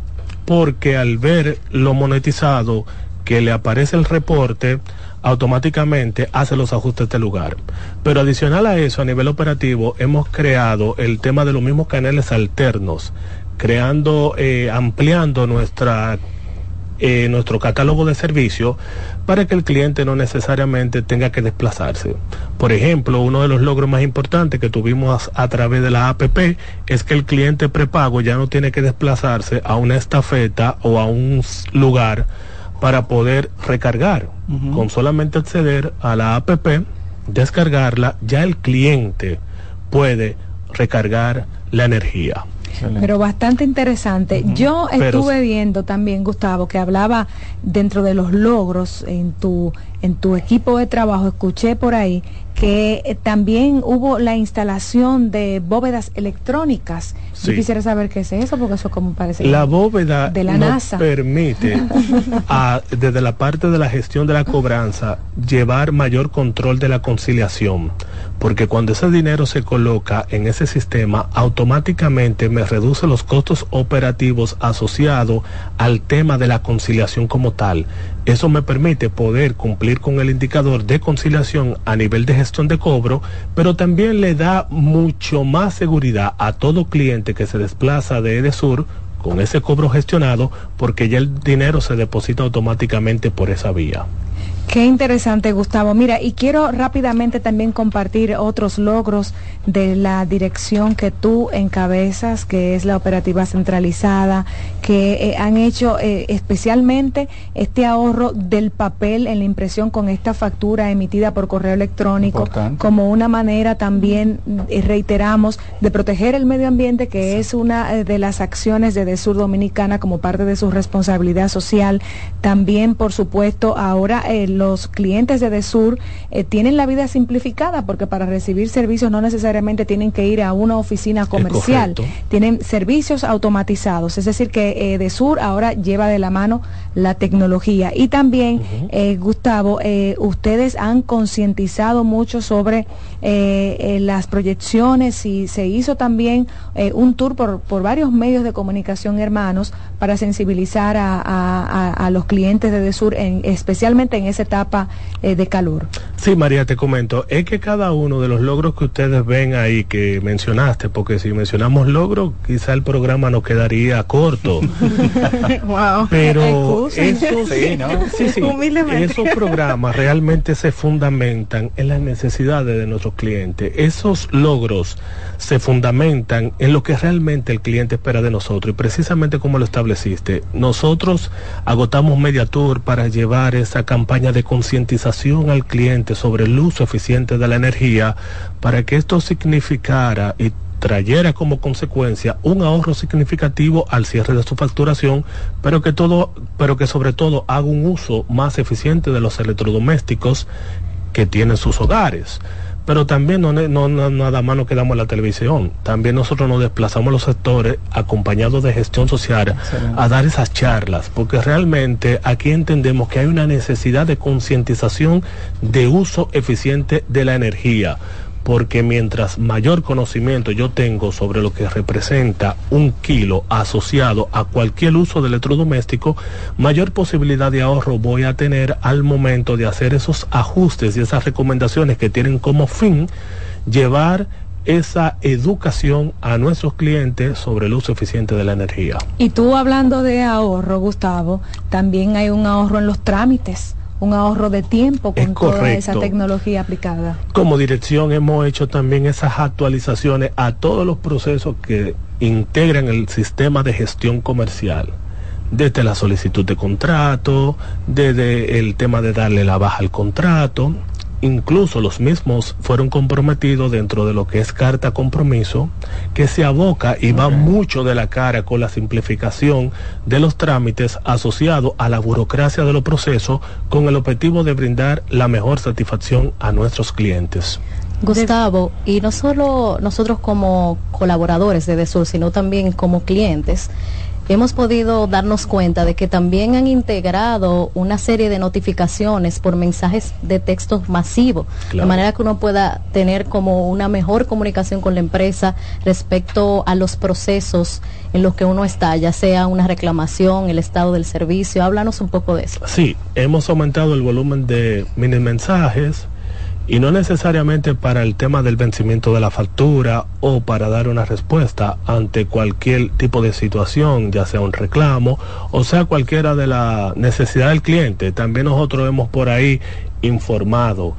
porque al ver lo monetizado que le aparece el reporte, automáticamente hace los ajustes del lugar. Pero adicional a eso, a nivel operativo, hemos creado el tema de los mismos canales alternos, creando, eh, ampliando nuestra eh, nuestro catálogo de servicios para que el cliente no necesariamente tenga que desplazarse. Por ejemplo, uno de los logros más importantes que tuvimos a, a través de la APP es que el cliente prepago ya no tiene que desplazarse a una estafeta o a un lugar para poder recargar. Con solamente acceder a la APP, descargarla, ya el cliente puede recargar la energía. Pero bastante interesante. Yo Pero- estuve viendo también, Gustavo, que hablaba dentro de los logros en tu, en tu equipo de trabajo, escuché por ahí que eh, también hubo la instalación de bóvedas electrónicas. Yo quisiera saber qué es eso, porque eso como parece La bóveda de la nos NASA. permite, a- desde la parte de la gestión de la cobranza, llevar mayor control de la conciliación. Porque cuando ese dinero se coloca en ese sistema, automáticamente me reduce los costos operativos asociados al tema de la conciliación como tal. Eso me permite poder cumplir con el indicador de conciliación a nivel de gestión de cobro, pero también le da mucho más seguridad a todo cliente que se desplaza de Edesur con ese cobro gestionado porque ya el dinero se deposita automáticamente por esa vía. Qué interesante, Gustavo. Mira, y quiero rápidamente también compartir otros logros de la dirección que tú encabezas, que es la operativa centralizada, que eh, han hecho eh, especialmente este ahorro del papel en la impresión con esta factura emitida por correo electrónico, Importante. como una manera también, eh, reiteramos, de proteger el medio ambiente, que es una eh, de las acciones de Desur Dominicana como parte de su responsabilidad social. También, por supuesto, ahora eh, los clientes de Desur eh, tienen la vida simplificada porque para recibir servicios no necesariamente tienen que ir a una oficina comercial. Tienen servicios automatizados, es decir, que eh, Desur ahora lleva de la mano la tecnología. Y también, eh, Gustavo, eh, ustedes han concientizado mucho sobre eh, eh, las proyecciones y se hizo también eh, un tour por, por varios medios de comunicación hermanos para sensibilizar a, a- a- a los clientes de Desur, en, especialmente en esa etapa eh, de calor. Sí, María, te comento, es que cada uno de los logros que ustedes ven ahí que mencionaste, porque si mencionamos logros, quizá el programa nos quedaría corto. wow. Pero Esos, Sí, ¿no? sí, sí, Humildemente. esos programas realmente se fundamentan en las necesidades de nuestros clientes. Esos logros se fundamentan en lo que realmente el cliente espera de nosotros. Y precisamente como lo estableciste, nosotros agotamos Media Tour para llevar esa campaña de concientización al cliente sobre el uso eficiente de la energía para que esto significara y trayera como consecuencia un ahorro significativo al cierre de su facturación, pero que todo, pero que sobre todo haga un uso más eficiente de los electrodomésticos que tienen sus hogares. Pero también no, nada más nos quedamos en la televisión. También nosotros nos desplazamos a los sectores acompañados de gestión social a dar esas charlas, porque realmente aquí entendemos que hay una necesidad de concientización de uso eficiente de la energía porque mientras mayor conocimiento yo tengo sobre lo que representa un kilo asociado a cualquier uso de electrodoméstico, mayor posibilidad de ahorro voy a tener al momento de hacer esos ajustes y esas recomendaciones que tienen como fin llevar esa educación a nuestros clientes sobre el uso eficiente de la energía. Y tú hablando de ahorro, Gustavo, también hay un ahorro en los trámites, un ahorro de tiempo con toda esa tecnología aplicada. Como dirección hemos hecho también esas actualizaciones a todos los procesos que integran el sistema de gestión comercial. desde la solicitud de contrato, desde el tema de darle la baja al contrato, incluso los mismos fueron comprometidos dentro de lo que es carta compromiso, que se aboca y va mucho de la cara con la simplificación de los trámites asociados a la burocracia de los procesos con el objetivo de brindar la mejor satisfacción a nuestros clientes. Gustavo, y no solo nosotros como colaboradores de DESUR, sino también como clientes, hemos podido darnos cuenta de que también han integrado una serie de notificaciones por mensajes de textos masivos, de manera que uno pueda tener como una mejor comunicación con la empresa respecto a los procesos en los que uno está, ya sea una reclamación, el estado del servicio. Háblanos un poco de eso. Sí, hemos aumentado el volumen de mini mensajes y no necesariamente para el tema del vencimiento de la factura o para dar una respuesta ante cualquier tipo de situación, ya sea un reclamo o sea cualquiera de la necesidad del cliente. También nosotros hemos por ahí informado.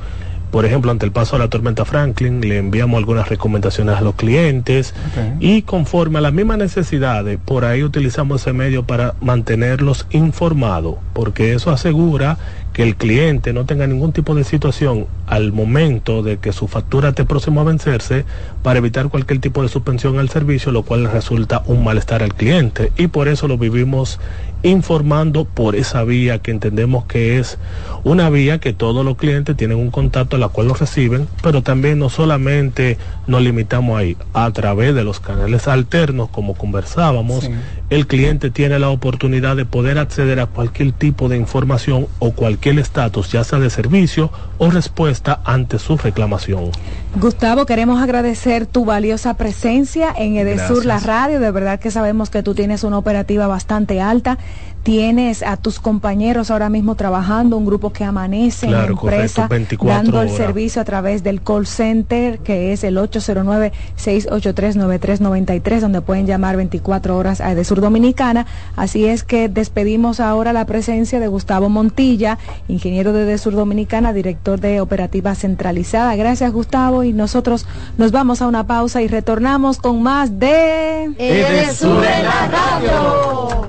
Por ejemplo, ante el paso de la tormenta Franklin, le enviamos algunas recomendaciones a los clientes y conforme a las mismas necesidades, por ahí utilizamos ese medio para mantenerlos informados, porque eso asegura que el cliente no tenga ningún tipo de situación al momento de que su factura esté próximo a vencerse para evitar cualquier tipo de suspensión al servicio, lo cual resulta un malestar al cliente. Y por eso lo vivimos informando por esa vía que entendemos que es una vía que todos los clientes tienen un contacto a la cual lo reciben, pero también no solamente nos limitamos ahí, a través de los canales alternos, como conversábamos, el cliente tiene la oportunidad de poder acceder a cualquier tipo de información o cualquier estatus, ya sea de servicio o respuesta ante su reclamación. Gustavo, queremos agradecer tu valiosa presencia en Edesur, la radio. De verdad que sabemos que tú tienes una operativa bastante alta tienes a tus compañeros ahora mismo trabajando, un grupo que amanece en la empresa, dando el servicio a través del call center, que es el 809-683-9393, donde pueden llamar 24 horas a Edesur Dominicana. Así es que despedimos ahora la presencia de Gustavo Montilla, ingeniero de Edesur Dominicana, director de Operativa Centralizada. Gracias, Gustavo, y nosotros nos vamos a una pausa y retornamos con más de Edesur en la radio.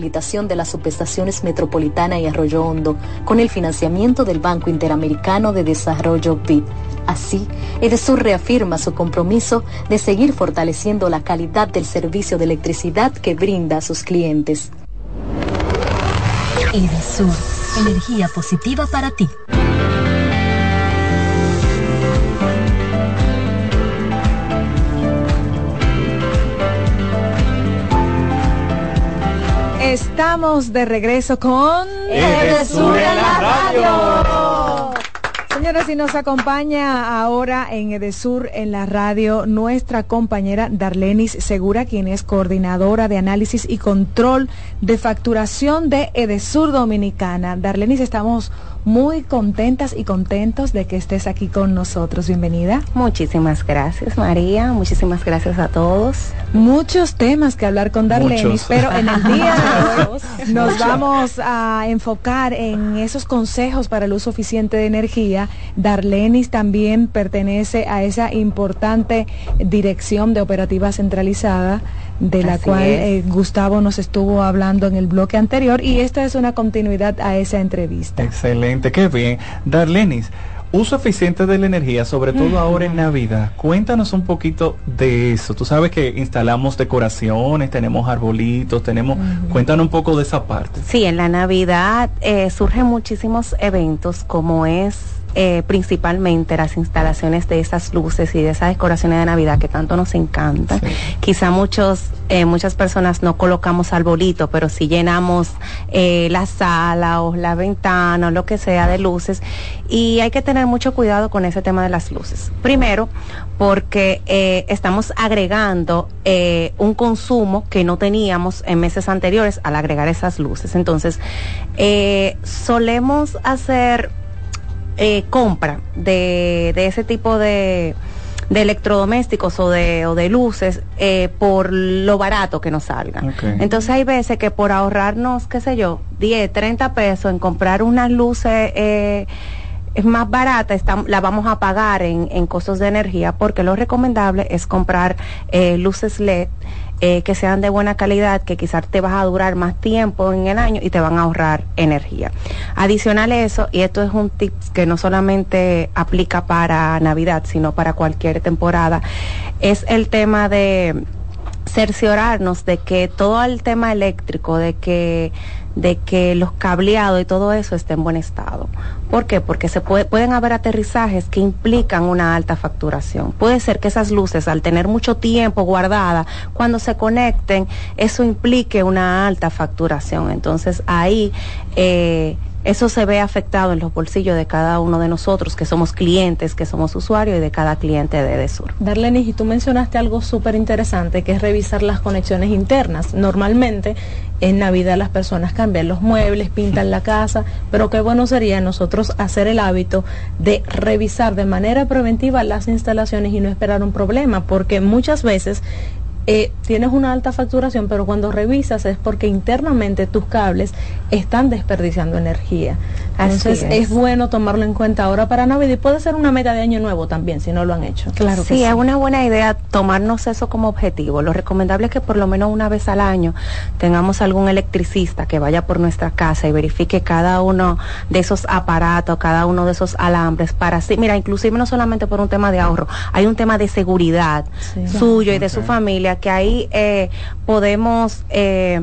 de las subestaciones Metropolitana y Arroyo Hondo con el financiamiento del Banco Interamericano de Desarrollo BID. Así, Edesur reafirma su compromiso de seguir fortaleciendo la calidad del servicio de electricidad que brinda a sus clientes. Edesur, energía positiva para ti. Estamos de regreso con Edesur en la radio. Señoras, y nos acompaña ahora en Edesur en la radio nuestra compañera Darlenis Segura, quien es coordinadora de análisis y control de facturación de Edesur Dominicana. Darlenis, estamos muy contentas y contentos de que estés aquí con nosotros. Bienvenida. Muchísimas gracias, María. Muchísimas gracias a todos. Muchos temas que hablar con Darlenis, pero en el día de hoy nos vamos a enfocar en esos consejos para el uso eficiente de energía. Darlenis también pertenece a esa importante dirección de operativa centralizada de la cual eh, Gustavo nos estuvo hablando en el bloque anterior y esta es una continuidad a esa entrevista. Excelente, qué bien. Darlenis, uso eficiente de la energía, sobre todo ahora en Navidad. Cuéntanos un poquito de eso. Tú sabes que instalamos decoraciones, tenemos arbolitos, tenemos... Cuéntanos un poco de esa parte. Sí, en la Navidad eh, surgen muchísimos eventos como es eh, principalmente las instalaciones de esas luces y de esas decoraciones de Navidad que tanto nos encantan. Quizá muchos, eh, muchas personas no colocamos arbolito, pero si llenamos eh, la sala o la ventana o lo que sea de luces. Y hay que tener mucho cuidado con ese tema de las luces. Primero, porque estamos agregando un consumo que no teníamos en meses anteriores al agregar esas luces. Entonces, solemos hacer eh, compra de, de, ese tipo de, de electrodomésticos o de, o de luces eh, por lo barato que nos salga. Entonces hay veces que por ahorrarnos, qué sé yo, 10, 30 pesos en comprar unas luces eh, es más barata, está, la vamos a pagar en, en costos de energía porque lo recomendable es comprar eh, luces LED eh, que sean de buena calidad, que quizás te vas a durar más tiempo en el año y te van a ahorrar energía. Adicional a eso, y esto es un tip que no solamente aplica para Navidad, sino para cualquier temporada, es el tema de cerciorarnos de que todo el tema eléctrico, de que de que los cableados y todo eso esté en buen estado. ¿Por qué? Porque se pueden haber aterrizajes que implican una alta facturación. Puede ser que esas luces, al tener mucho tiempo guardadas, cuando se conecten, eso implique una alta facturación. Entonces ahí eh, eso se ve afectado en los bolsillos de cada uno de nosotros, que somos clientes, que somos usuarios y de cada cliente de Edesur. Darlene, y tú mencionaste algo súper interesante, que es revisar las conexiones internas. Normalmente en Navidad las personas cambian los muebles, pintan la casa, pero qué bueno sería nosotros hacer el hábito de revisar de manera preventiva las instalaciones y no esperar un problema, porque muchas veces eh, tienes una alta facturación, pero cuando revisas es porque internamente tus cables están desperdiciando energía. Entonces es. bueno tomarlo en cuenta ahora para Navidad y puede ser una meta de año nuevo también, si no lo han hecho. Claro sí, es una buena idea tomarnos eso como objetivo. Lo recomendable es que por lo menos una vez al año tengamos algún electricista que vaya por nuestra casa y verifique cada uno de esos aparatos, cada uno de esos alambres para así, mira, inclusive no solamente por un tema de ahorro, hay un tema de seguridad suyo y de su familia que ahí eh, podemos eh,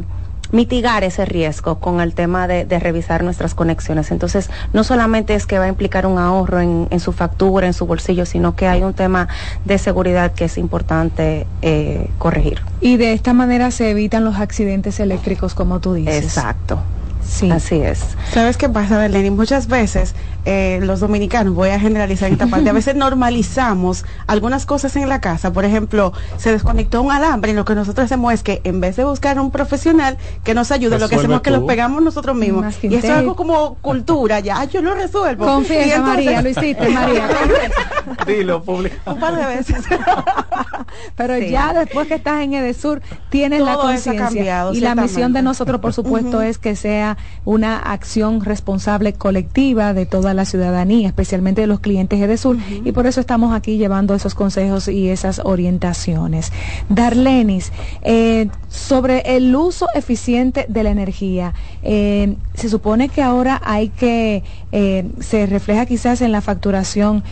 mitigar ese riesgo con el tema de, revisar nuestras conexiones. Entonces, no solamente es que va a implicar un ahorro en, su factura, en su bolsillo, sino que hay un tema de seguridad que es importante eh, corregir. Y de esta manera se evitan los accidentes eléctricos, como tú dices. Exacto. Sí. Así es. ¿Sabes qué pasa, Belén? Muchas veces eh, los dominicanos, voy a generalizar esta parte, a veces normalizamos algunas cosas en la casa. Por ejemplo, se desconectó un alambre y lo que nosotros hacemos es que en vez de buscar un profesional que nos ayude, lo que hacemos es que lo pegamos nosotros mismos. Y eso es algo como cultura, ya, yo lo resuelvo. Confiesa, María, lo hiciste, María. Dilo, público. Un par de veces. Pero ya después que estás en Edesur, tienes la conciencia. Y la misión de nosotros, por supuesto, es que sea una acción responsable colectiva de toda la ciudadanía, especialmente de los clientes de Sur, y por eso estamos aquí llevando esos consejos y esas orientaciones. Darlenis, eh, sobre el uso eficiente de la energía, eh, se supone que ahora hay que, eh, se refleja quizás en la facturación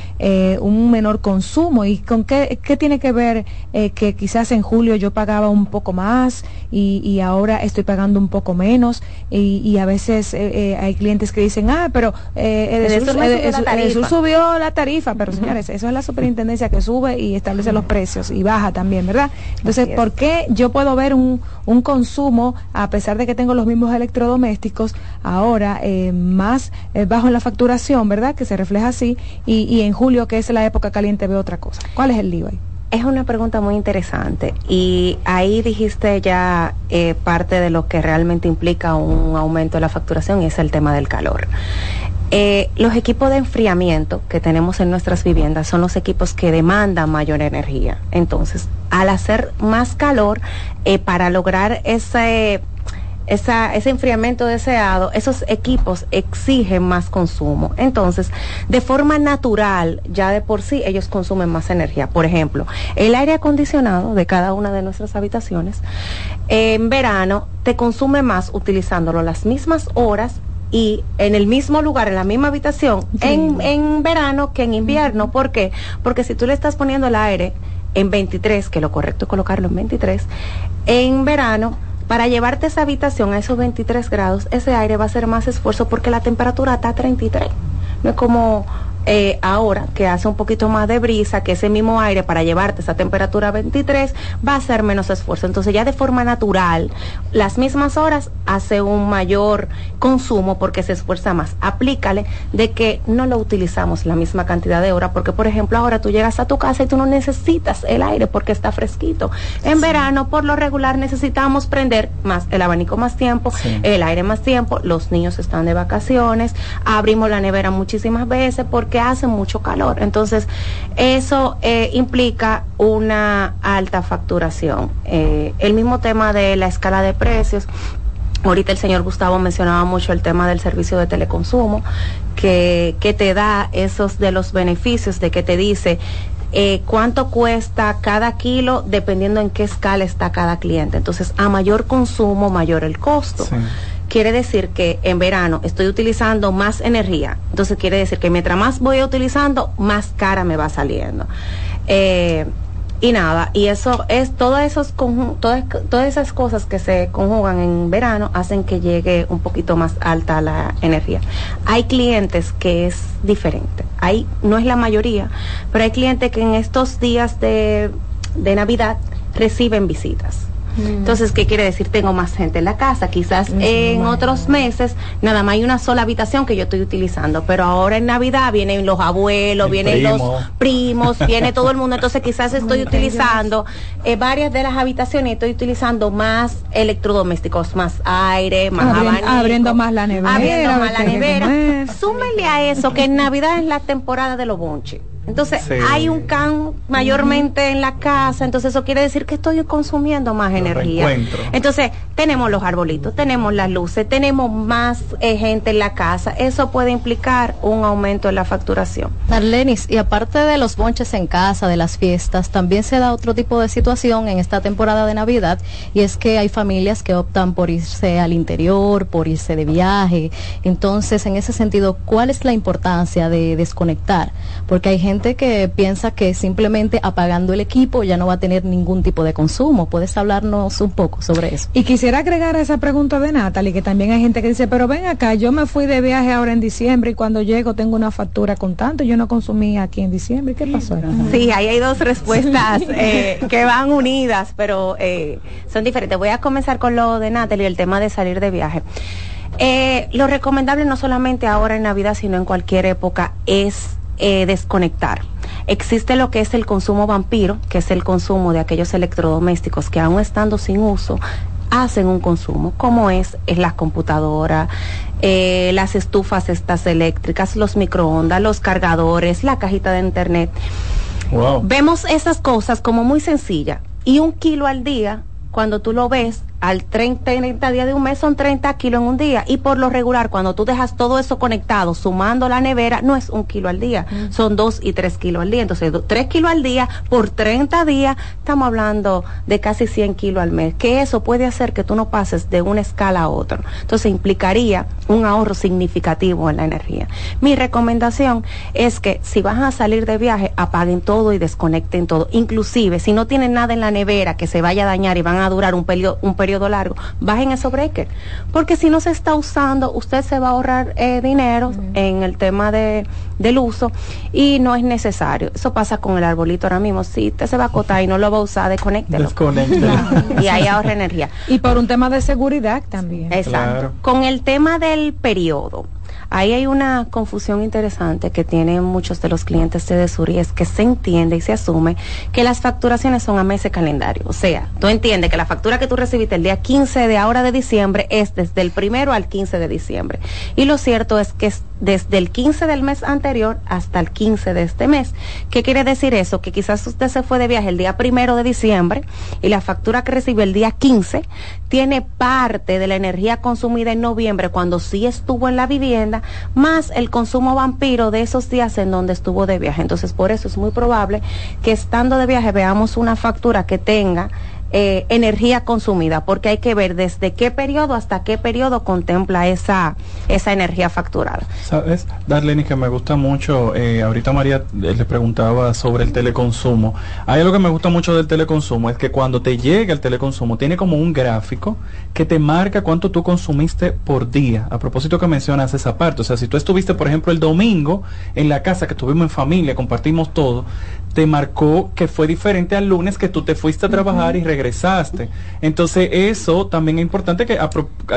un menor consumo, y con qué, qué tiene que ver que quizás en julio yo pagaba un poco más y, ahora estoy pagando un poco menos, y, a veces hay clientes que dicen, ah, pero eh, Edesur, subió la tarifa, pero señores, eso es la superintendencia que sube y establece los precios y baja también, ¿verdad? Entonces, ¿por qué yo puedo ver un, un consumo, a pesar de que tengo los mismos electrodomésticos, ahora eh, más eh, bajo en la facturación, ¿verdad? Que se refleja así, y, y en julio, que es la época caliente, veo otra cosa. ¿Cuál es el lío ahí? Es una pregunta muy interesante y ahí dijiste ya eh, parte de lo que realmente implica un aumento de la facturación y es el tema del calor. Eh, los equipos de enfriamiento que tenemos en nuestras viviendas son los equipos que demandan mayor energía. Entonces, al hacer más calor, eh, para lograr ese, ese enfriamiento deseado, esos equipos exigen más consumo. Entonces, de forma natural, ya de por sí, ellos consumen más energía. Por ejemplo, el aire acondicionado de cada una de nuestras habitaciones, en verano, te consume más utilizándolo las mismas horas y en el mismo lugar, en la misma habitación, en, en verano que en invierno. ¿Por qué? Porque si tú le estás poniendo el aire en 23, que lo correcto es colocarlo en 23, en verano, para llevarte esa habitación a esos 23 grados, ese aire va a hacer más esfuerzo porque la temperatura está a 33. No es como eh, ahora que hace un poquito más de brisa, que ese mismo aire para llevarte esa temperatura 23 va a ser menos esfuerzo. Entonces ya de forma natural, las mismas horas hace un mayor consumo porque se esfuerza más. Aplícale de que no lo utilizamos la misma cantidad de horas, porque por ejemplo ahora tú llegas a tu casa y tú no necesitas el aire porque está fresquito. En verano, por lo regular, necesitamos prender más el abanico más tiempo, el aire más tiempo, los niños están de vacaciones, abrimos la nevera muchísimas veces porque hace mucho calor. Entonces, eso eh, implica una alta facturación. Eh, el mismo tema de la escala de precios. Ahorita el señor Gustavo mencionaba mucho el tema del servicio de teleconsumo, que, que te da esos de los beneficios, de que te dice, eh, cuánto cuesta cada kilo dependiendo en qué escala está cada cliente. Entonces, a mayor consumo, mayor el costo. Quiere decir que en verano estoy utilizando más energía. Entonces quiere decir que mientras más voy utilizando, más cara me va saliendo. Eh, y nada, y eso es todas esos todas, todas esas cosas que se conjugan en verano hacen que llegue un poquito más alta la energía. Hay clientes que es diferente. Hay no es la mayoría, pero hay clientes que en estos días de, de Navidad reciben visitas Mm. Entonces, ¿qué quiere decir? Tengo más gente en la casa. Quizás en otros meses nada más hay una sola habitación que yo estoy utilizando, pero ahora en Navidad vienen los abuelos, vienen los primos, viene todo el mundo. Entonces, quizás estoy utilizando eh, varias de las habitaciones, estoy utilizando más electrodomésticos, más aire, más abanico, abriendo más la nevera. Abriendo más la nevera. Súmele a eso que en Navidad es la temporada de los bonches. Entonces hay un can mayormente en la casa, entonces eso quiere decir que estoy consumiendo más energía. Entonces tenemos los arbolitos, tenemos las luces, tenemos más eh, gente en la casa, eso puede implicar un aumento en la facturación. Darlenis, y aparte de los bonches en casa, de las fiestas, también se da otro tipo de situación en esta temporada de Navidad y es que hay familias que optan por irse al interior, por irse de viaje. Entonces, en ese sentido, ¿cuál es la importancia de desconectar? Porque hay gente que piensa que simplemente apagando el equipo ya no va a tener ningún tipo de consumo. ¿Puedes hablarnos un poco sobre eso? Y quisiera agregar a esa pregunta de Natalie, que también hay gente que dice, pero ven acá, yo me fui de viaje ahora en diciembre y cuando llego tengo una factura con tanto, yo no consumí aquí en diciembre. ¿Qué pasó? Sí, ahí hay dos respuestas eh, que van unidas, pero eh, son diferentes. Voy a comenzar con lo de Natalie, el tema de salir de viaje. Eh, lo recomendable no solamente ahora en Navidad, sino en cualquier época, es eh, desconectar. Existe lo que es el consumo vampiro, que es el consumo de aquellos electrodomésticos que aún estando sin uso, hacen un consumo, como es, es la computadora, eh, las estufas estas eléctricas, los microondas, los cargadores, la cajita de internet. Vemos esas cosas como muy sencillas y un kilo al día, cuando tú lo ves, al 30, 30 días de un mes son 30 kilos en un día. Y por lo regular, cuando tú dejas todo eso conectado, sumando la nevera, no es un kilo al día, son dos y tres kilos al día. Entonces, tres kilos al día por 30 días, estamos hablando de casi 100 kilos al mes. Que eso puede hacer que tú no pases de una escala a otra. Entonces, implicaría un ahorro significativo en la energía. Mi recomendación es que si van a salir de viaje, apaguen todo y desconecten todo. Inclusive, si no tienen nada en la nevera que se vaya a dañar y van a durar un periodo, un periodo largo, bajen esos breakers. Porque si no se está usando, usted se va a ahorrar eh, dinero en el tema de, del uso y no es necesario. Eso pasa con el arbolito ahora mismo. Si usted se va a acotar y no lo va a usar, desconéctelo. y ahí ahorra energía. Y por un tema de seguridad también. Exacto. Con el tema del periodo Ahí hay una confusión interesante que tienen muchos de los clientes de Desur y es que se entiende y se asume que las facturaciones son a meses calendario. O sea, tú entiendes que la factura que tú recibiste el día 15 de ahora de diciembre es desde el primero al 15 de diciembre. Y lo cierto es que es desde el 15 del mes anterior hasta el 15 de este mes. ¿Qué quiere decir eso? Que quizás usted se fue de viaje el día primero de diciembre y la factura que recibió el día 15 tiene parte de la energía consumida en noviembre cuando sí estuvo en la vivienda, más el consumo vampiro de esos días en donde estuvo de viaje. Entonces, por eso es muy probable que estando de viaje veamos una factura que tenga eh, energía consumida, porque hay que ver desde qué periodo hasta qué periodo contempla esa, esa energía facturada. ¿Sabes, Darlene, que me gusta mucho? Eh, ahorita María eh, le preguntaba sobre el teleconsumo. Hay algo que me gusta mucho del teleconsumo, es que cuando te llega el teleconsumo, tiene como un gráfico que te marca cuánto tú consumiste por día. A propósito que mencionas esa parte, o sea, si tú estuviste, por ejemplo, el domingo en la casa que estuvimos en familia, compartimos todo, te marcó que fue diferente al lunes que tú te fuiste a trabajar y regresaste. Entonces eso también es importante que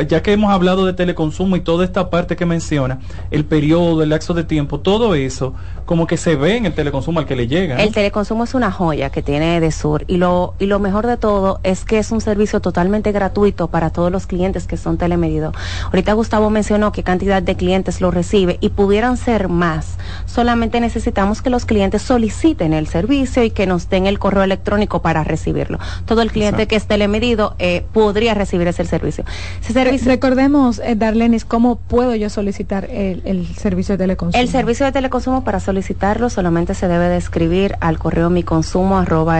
ya que hemos hablado de teleconsumo y toda esta parte que menciona, el periodo, el lapso de tiempo, todo eso como que se ve en el teleconsumo al que le llega. El teleconsumo es una joya que tiene de Sur y lo y lo mejor de todo es que es un servicio totalmente gratuito para todos los clientes que son telemedidos. Ahorita Gustavo mencionó qué cantidad de clientes lo recibe y pudieran ser más. Solamente necesitamos que los clientes soliciten el servicio y que nos den el correo electrónico para recibirlo. Todo el cliente que es telemedido eh, podría recibir ese servicio. Recordemos, eh, Darlenis, ¿cómo puedo yo solicitar el, servicio de teleconsumo? El servicio de teleconsumo para solicitarlo solamente se debe de escribir al correo miconsumo arroba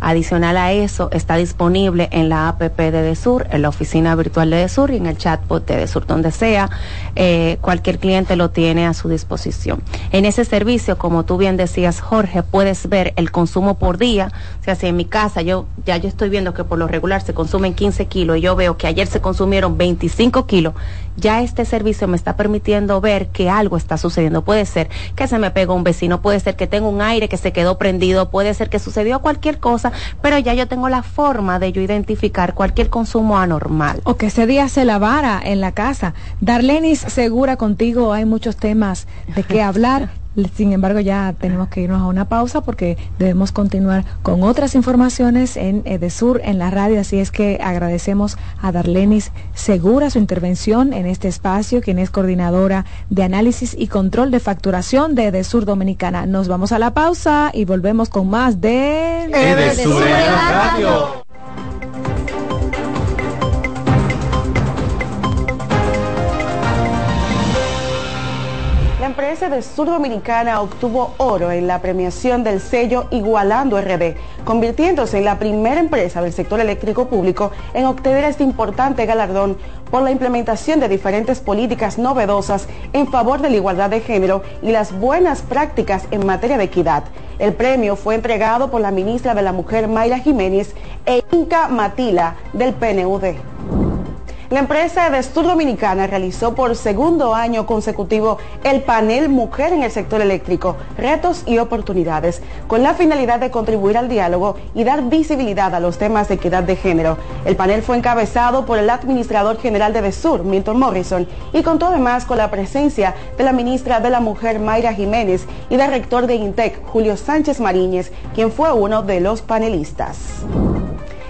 Adicional a eso, está disponible en la app de Edesur, en la oficina virtual de Edesur y en el chatbot de Edesur, donde sea. Eh, cualquier cliente lo tiene a su disposición. En ese servicio, como tú bien decías, Jorge, puedes ver el consumo por día. O sea, si en mi casa yo ya yo estoy viendo que por lo regular se consumen 15 kilos y yo veo que ayer se consumieron 25 kilos, ya este servicio me está permitiendo ver que algo está sucediendo. Puede ser que se me pegó un vecino, puede ser que tengo un aire que se quedó prendido, puede ser que sucedió cualquier cosa, pero ya yo tengo la forma de yo identificar cualquier consumo anormal. O que ese día se lavara en la casa. Darlenis, segura contigo, hay muchos temas de qué hablar. Sin embargo, ya tenemos que irnos a una pausa porque debemos continuar con otras informaciones en Edesur, en la radio. Así es que agradecemos a Darlenis Segura su intervención en este espacio, quien es coordinadora de análisis y control de facturación de Edesur Dominicana. Nos vamos a la pausa y volvemos con más de Edesur en la radio. Empresa de Sur Dominicana obtuvo oro en la premiación del sello Igualando RD, convirtiéndose en la primera empresa del sector eléctrico público en obtener este importante galardón por la implementación de diferentes políticas novedosas en favor de la igualdad de género y las buenas prácticas en materia de equidad. El premio fue entregado por la ministra de la Mujer Mayra Jiménez e Inca Matila del PNUD. La empresa de Estur Dominicana realizó por segundo año consecutivo el panel Mujer en el sector eléctrico, retos y oportunidades, con la finalidad de contribuir al diálogo y dar visibilidad a los temas de equidad de género. El panel fue encabezado por el administrador general de Desur, Milton Morrison, y contó además con la presencia de la ministra de la Mujer, Mayra Jiménez, y del rector de INTEC, Julio Sánchez Mariñez, quien fue uno de los panelistas.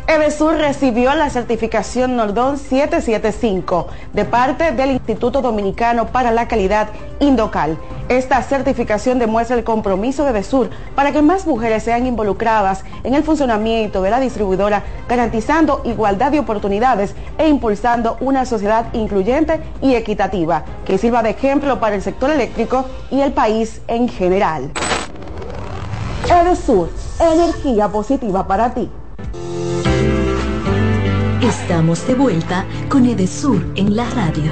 Evesur recibió la certificación Nordón 775 de parte del Instituto Dominicano para la Calidad Indocal. Esta certificación demuestra el compromiso de Evesur para que más mujeres sean involucradas en el funcionamiento de la distribuidora, garantizando igualdad de oportunidades e impulsando una sociedad incluyente y equitativa que sirva de ejemplo para el sector eléctrico y el país en general. Edesur, energía positiva para ti. Estamos de vuelta con Edesur en la radio.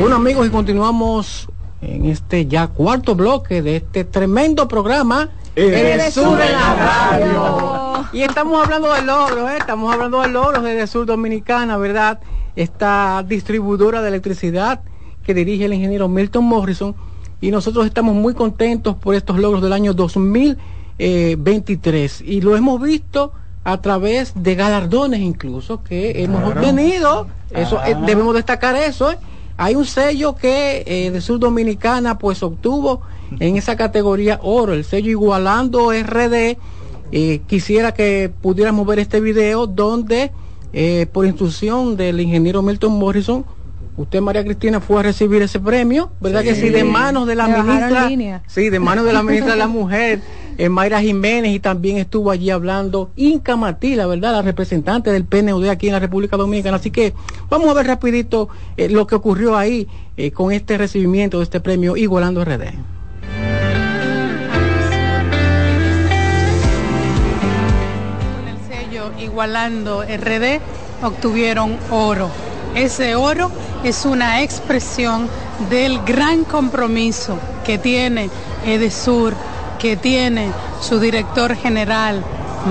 Bueno amigos y continuamos en este ya cuarto bloque de este tremendo programa Edesur en la radio. Y estamos hablando del logro, ¿eh? estamos hablando del logro de Edesur Dominicana, ¿verdad? Esta distribuidora de electricidad que dirige el ingeniero Milton Morrison y nosotros estamos muy contentos por estos logros del año 2023 y lo hemos visto a través de galardones incluso que hemos obtenido, eso eh, debemos destacar eso, ¿eh? hay un sello que eh, de Sur Dominicana pues obtuvo en esa categoría oro, el sello Igualando RD, quisiera que pudiéramos ver este video donde eh, por instrucción del ingeniero Milton Morrison, usted María Cristina fue a recibir ese premio, ¿verdad que sí? De manos de la ministra, sí, de manos de la ministra de la Mujer eh, Mayra Jiménez y también estuvo allí hablando Inca Matila, ¿verdad? La representante del PNUD aquí en la República Dominicana. Así que vamos a ver rapidito eh, lo que ocurrió ahí eh, con este recibimiento de este premio Igualando RD. Igualando RD obtuvieron oro. Ese oro es una expresión del gran compromiso que tiene Edesur, que tiene su director general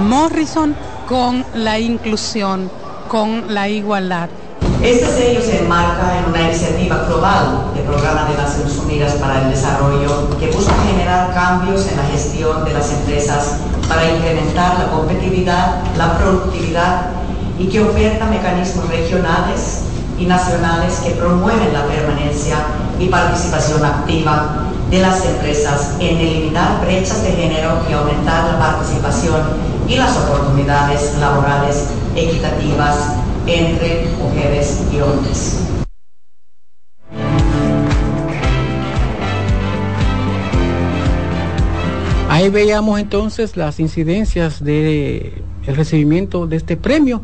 Morrison con la inclusión, con la igualdad. Este sello se enmarca en una iniciativa global del Programa de Naciones Unidas para el Desarrollo que busca generar cambios en la gestión de las empresas para incrementar la competitividad, la productividad y que oferta mecanismos regionales y nacionales que promueven la permanencia y participación activa de las empresas en eliminar brechas de género y aumentar la participación y las oportunidades laborales equitativas entre mujeres y hombres. Ahí veíamos entonces las incidencias de el recibimiento de este premio,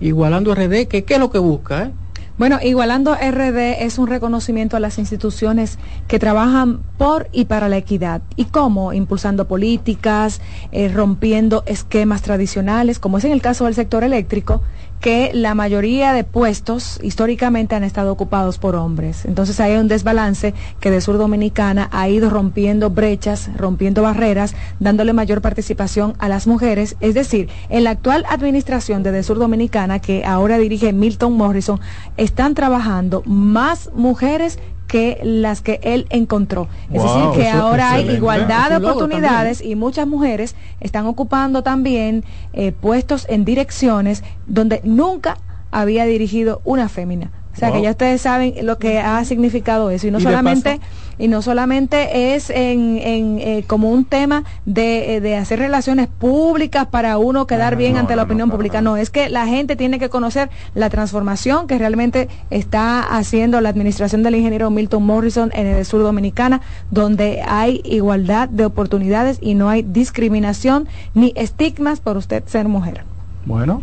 igualando RD, que qué es lo que busca, ¿eh? Bueno, Igualando RD es un reconocimiento a las instituciones que trabajan por y para la equidad. ¿Y cómo? Impulsando políticas, eh, rompiendo esquemas tradicionales, como es en el caso del sector eléctrico, que la mayoría de puestos históricamente han estado ocupados por hombres. Entonces hay un desbalance que de Sur Dominicana ha ido rompiendo brechas, rompiendo barreras, dándole mayor participación a las mujeres. Es decir, en la actual administración de, de Sur Dominicana, que ahora dirige Milton Morrison, están trabajando más mujeres que las que él encontró. es decir, que ahora hay igualdad de oportunidades y muchas mujeres están ocupando también eh, puestos en direcciones donde nunca había dirigido una fémina. O sea, que ya ustedes saben lo que ha significado eso. Y no solamente y no solamente es en, en eh, como un tema de, eh, de, hacer relaciones públicas para uno quedar ah, bien ante la opinión pública. No, es que la gente tiene que conocer la transformación que realmente está haciendo la administración del ingeniero Milton Morrison en el sur dominicana, donde hay igualdad de oportunidades y no hay discriminación ni estigmas por usted ser mujer. Bueno,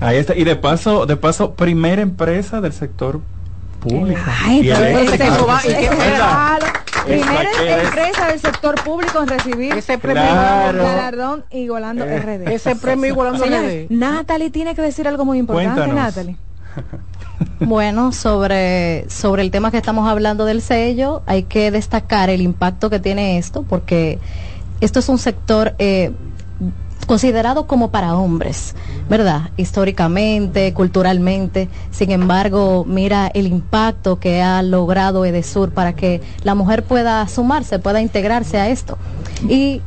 Ahí está. Y de paso, de paso, primera empresa del sector público. Ay, y Primera empresa del sector público en recibir ese premio galardón igualando eh, RD. Ese premio igualando RD. Natalie tiene que decir algo muy importante, Natalie. Bueno, sobre, sobre el tema que estamos hablando del sello, hay que destacar el impacto que tiene esto, porque esto es un sector eh, considerado como para hombres, ¿verdad? Históricamente, culturalmente. Sin embargo, mira el impacto que ha logrado Edesur para que la mujer pueda sumarse, pueda integrarse a esto. Y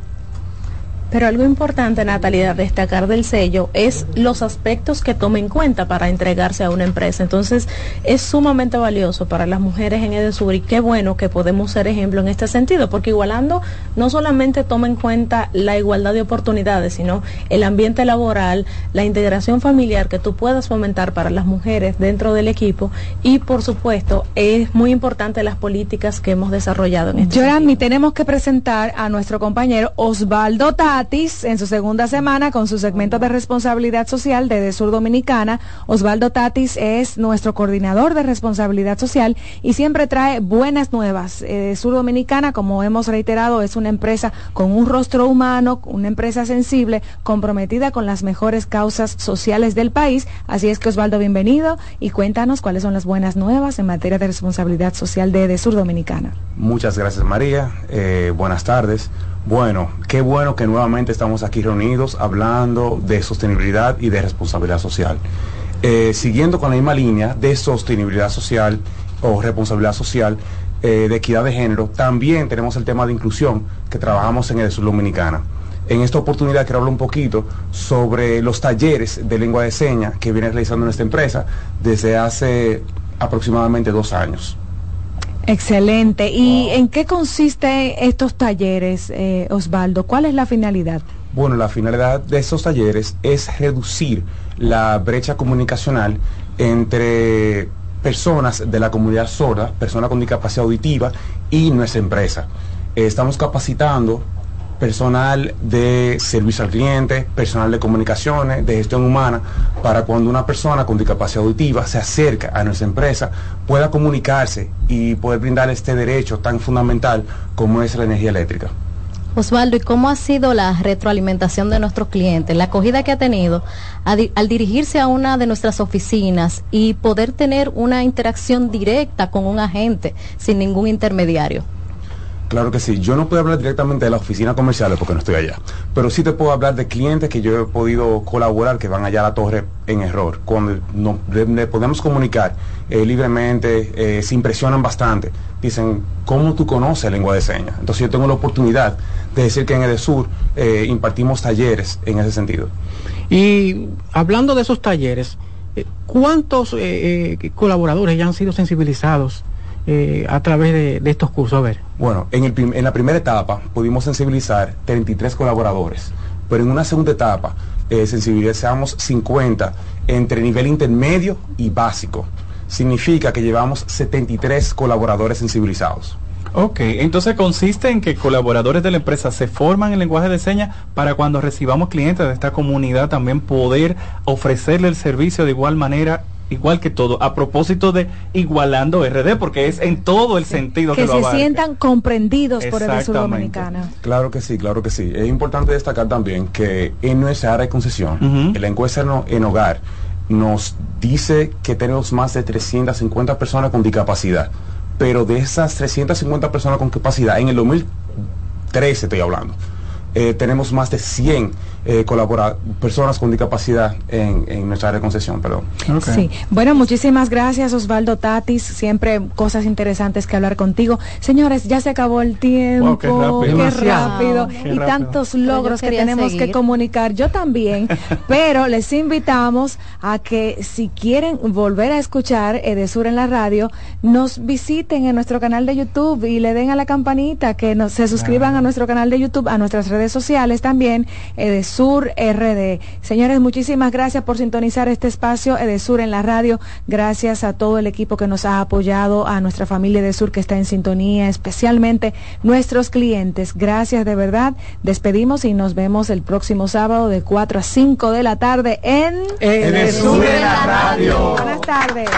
pero algo importante, Natalia, destacar del sello es los aspectos que toma en cuenta para entregarse a una empresa. Entonces, es sumamente valioso para las mujeres en Edesur y qué bueno que podemos ser ejemplo en este sentido, porque Igualando no solamente toma en cuenta la igualdad de oportunidades, sino el ambiente laboral, la integración familiar que tú puedas fomentar para las mujeres dentro del equipo y, por supuesto, es muy importante las políticas que hemos desarrollado en este Yorami, tenemos que presentar a nuestro compañero Osvaldo Tati en su segunda semana con su segmento de responsabilidad social de, Sur Dominicana. Osvaldo Tatis es nuestro coordinador de responsabilidad social y siempre trae buenas nuevas. Eh, Sur Dominicana, como hemos reiterado, es una empresa con un rostro humano, una empresa sensible, comprometida con las mejores causas sociales del país. Así es que Osvaldo, bienvenido y cuéntanos cuáles son las buenas nuevas en materia de responsabilidad social de, Sur Dominicana. Muchas gracias María. Eh, buenas tardes. Bueno, qué bueno que nuevamente estamos aquí reunidos hablando de sostenibilidad y de responsabilidad social. Eh, siguiendo con la misma línea de sostenibilidad social o responsabilidad social, eh, de equidad de género, también tenemos el tema de inclusión que trabajamos en el Sur Dominicana. En esta oportunidad quiero hablar un poquito sobre los talleres de lengua de señas que viene realizando nuestra empresa desde hace aproximadamente dos años. Excelente. ¿Y en qué consiste estos talleres, eh, Osvaldo? ¿Cuál es la finalidad? Bueno, la finalidad de estos talleres es reducir la brecha comunicacional entre personas de la comunidad sorda, personas con discapacidad auditiva y nuestra empresa. estamos capacitando personal de servicio al cliente, personal de comunicaciones, de gestión humana, para cuando una persona con discapacidad auditiva se acerca a nuestra empresa, pueda comunicarse y poder brindar este derecho tan fundamental como es la energía eléctrica. Osvaldo, ¿y cómo ha sido la retroalimentación de nuestros clientes? La acogida que ha tenido al dirigirse a una de nuestras oficinas y poder tener una interacción directa con un agente sin ningún intermediario. Claro que sí. Yo no puedo hablar directamente de las oficinas comerciales porque no estoy allá. Pero sí te puedo hablar de clientes que yo he podido colaborar que van allá a la torre en error. Cuando nos podemos comunicar eh, libremente, eh, se impresionan bastante. Dicen, ¿cómo tú conoces lengua de señas? Entonces yo tengo la oportunidad de decir que en EDESUR eh, impartimos talleres en ese sentido. Y hablando de esos talleres, eh, ¿cuántos colaboradores ya han sido sensibilizados? A través de, estos cursos? A ver. Bueno, en, el en la primera etapa pudimos sensibilizar 33 colaboradores, pero en una segunda etapa eh, sensibilizamos 50 entre nivel intermedio y básico. Significa que llevamos 73 colaboradores sensibilizados. Ok, entonces consiste en que colaboradores de la empresa se forman en lenguaje de señas para cuando recibamos clientes de esta comunidad también poder ofrecerle el servicio de igual manera igual que todo, a propósito de igualando RD, porque es en todo el sentido que, que se sientan comprendidos por el sur dominicana. Claro que sí, claro que sí. Es importante destacar también que en nuestra área de concesión, en la encuesta en hogar, nos dice que tenemos más de 350 personas con discapacidad, pero de esas 350 personas con capacidad, en el 2013 estoy hablando, eh, tenemos más de 100 eh, personas con discapacidad en, nuestra área de concesión. Perdón. Sí, bueno, muchísimas gracias Osvaldo Tatis, siempre cosas interesantes que hablar contigo. Señores, ya se acabó el tiempo, qué rápido, y tantos logros que tenemos que comunicar. Yo también, pero les invitamos a que si quieren volver a escuchar Edesur en la radio, nos visiten en nuestro canal de YouTube y le den a la campanita, que nos, se suscriban a nuestro canal de YouTube, a nuestras redes sociales también, Edesur RD. Señores, muchísimas gracias por sintonizar este espacio Edesur en la radio. Gracias a todo el equipo que nos ha apoyado, a nuestra familia Edesur que está en sintonía, especialmente nuestros clientes. Gracias de verdad. Despedimos y nos vemos el próximo sábado de 4 a 5 de la tarde en Edesur en la radio. Buenas tardes.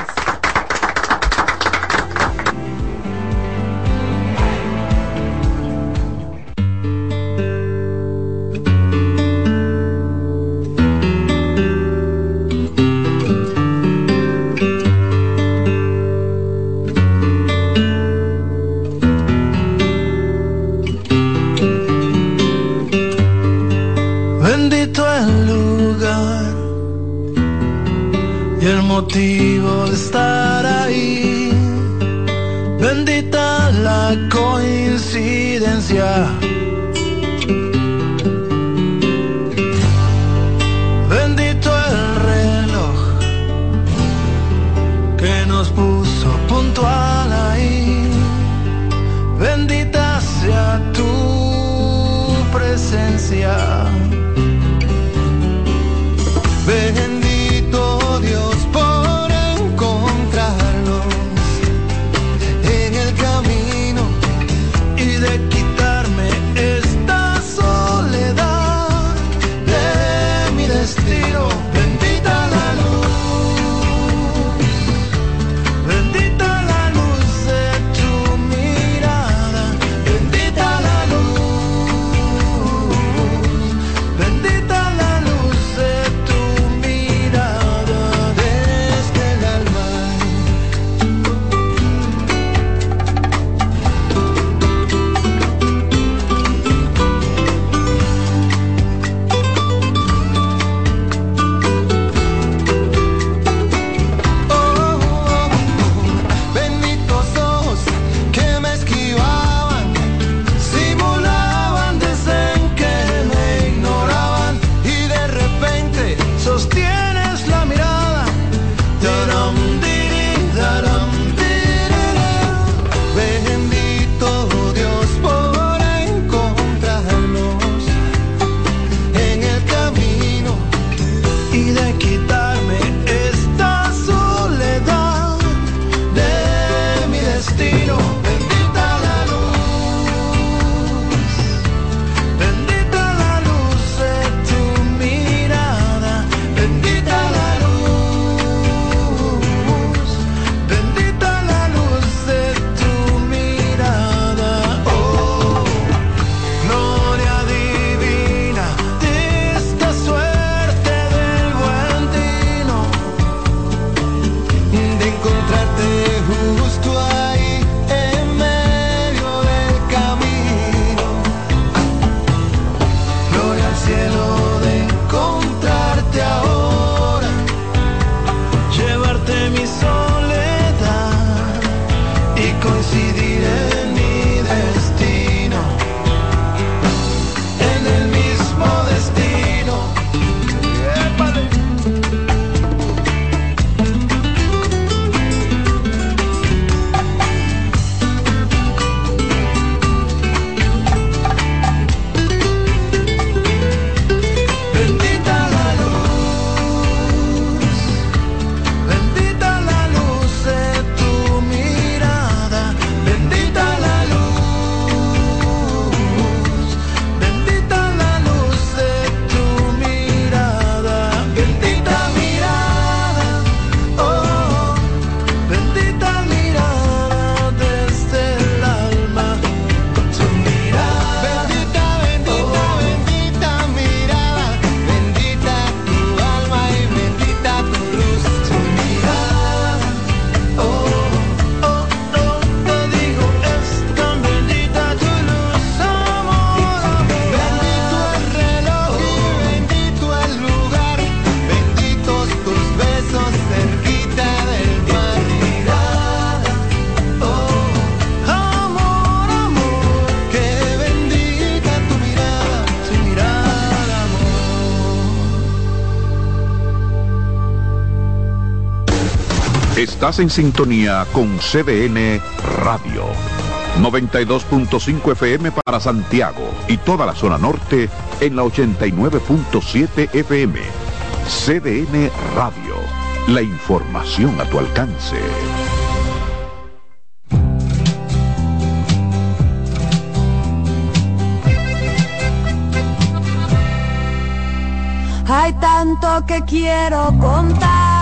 Estás en sintonía con CDN Radio. 92.5 FM para Santiago y toda la zona norte en la 89.7 FM. CDN Radio. La información a tu alcance. Hay tanto que quiero contar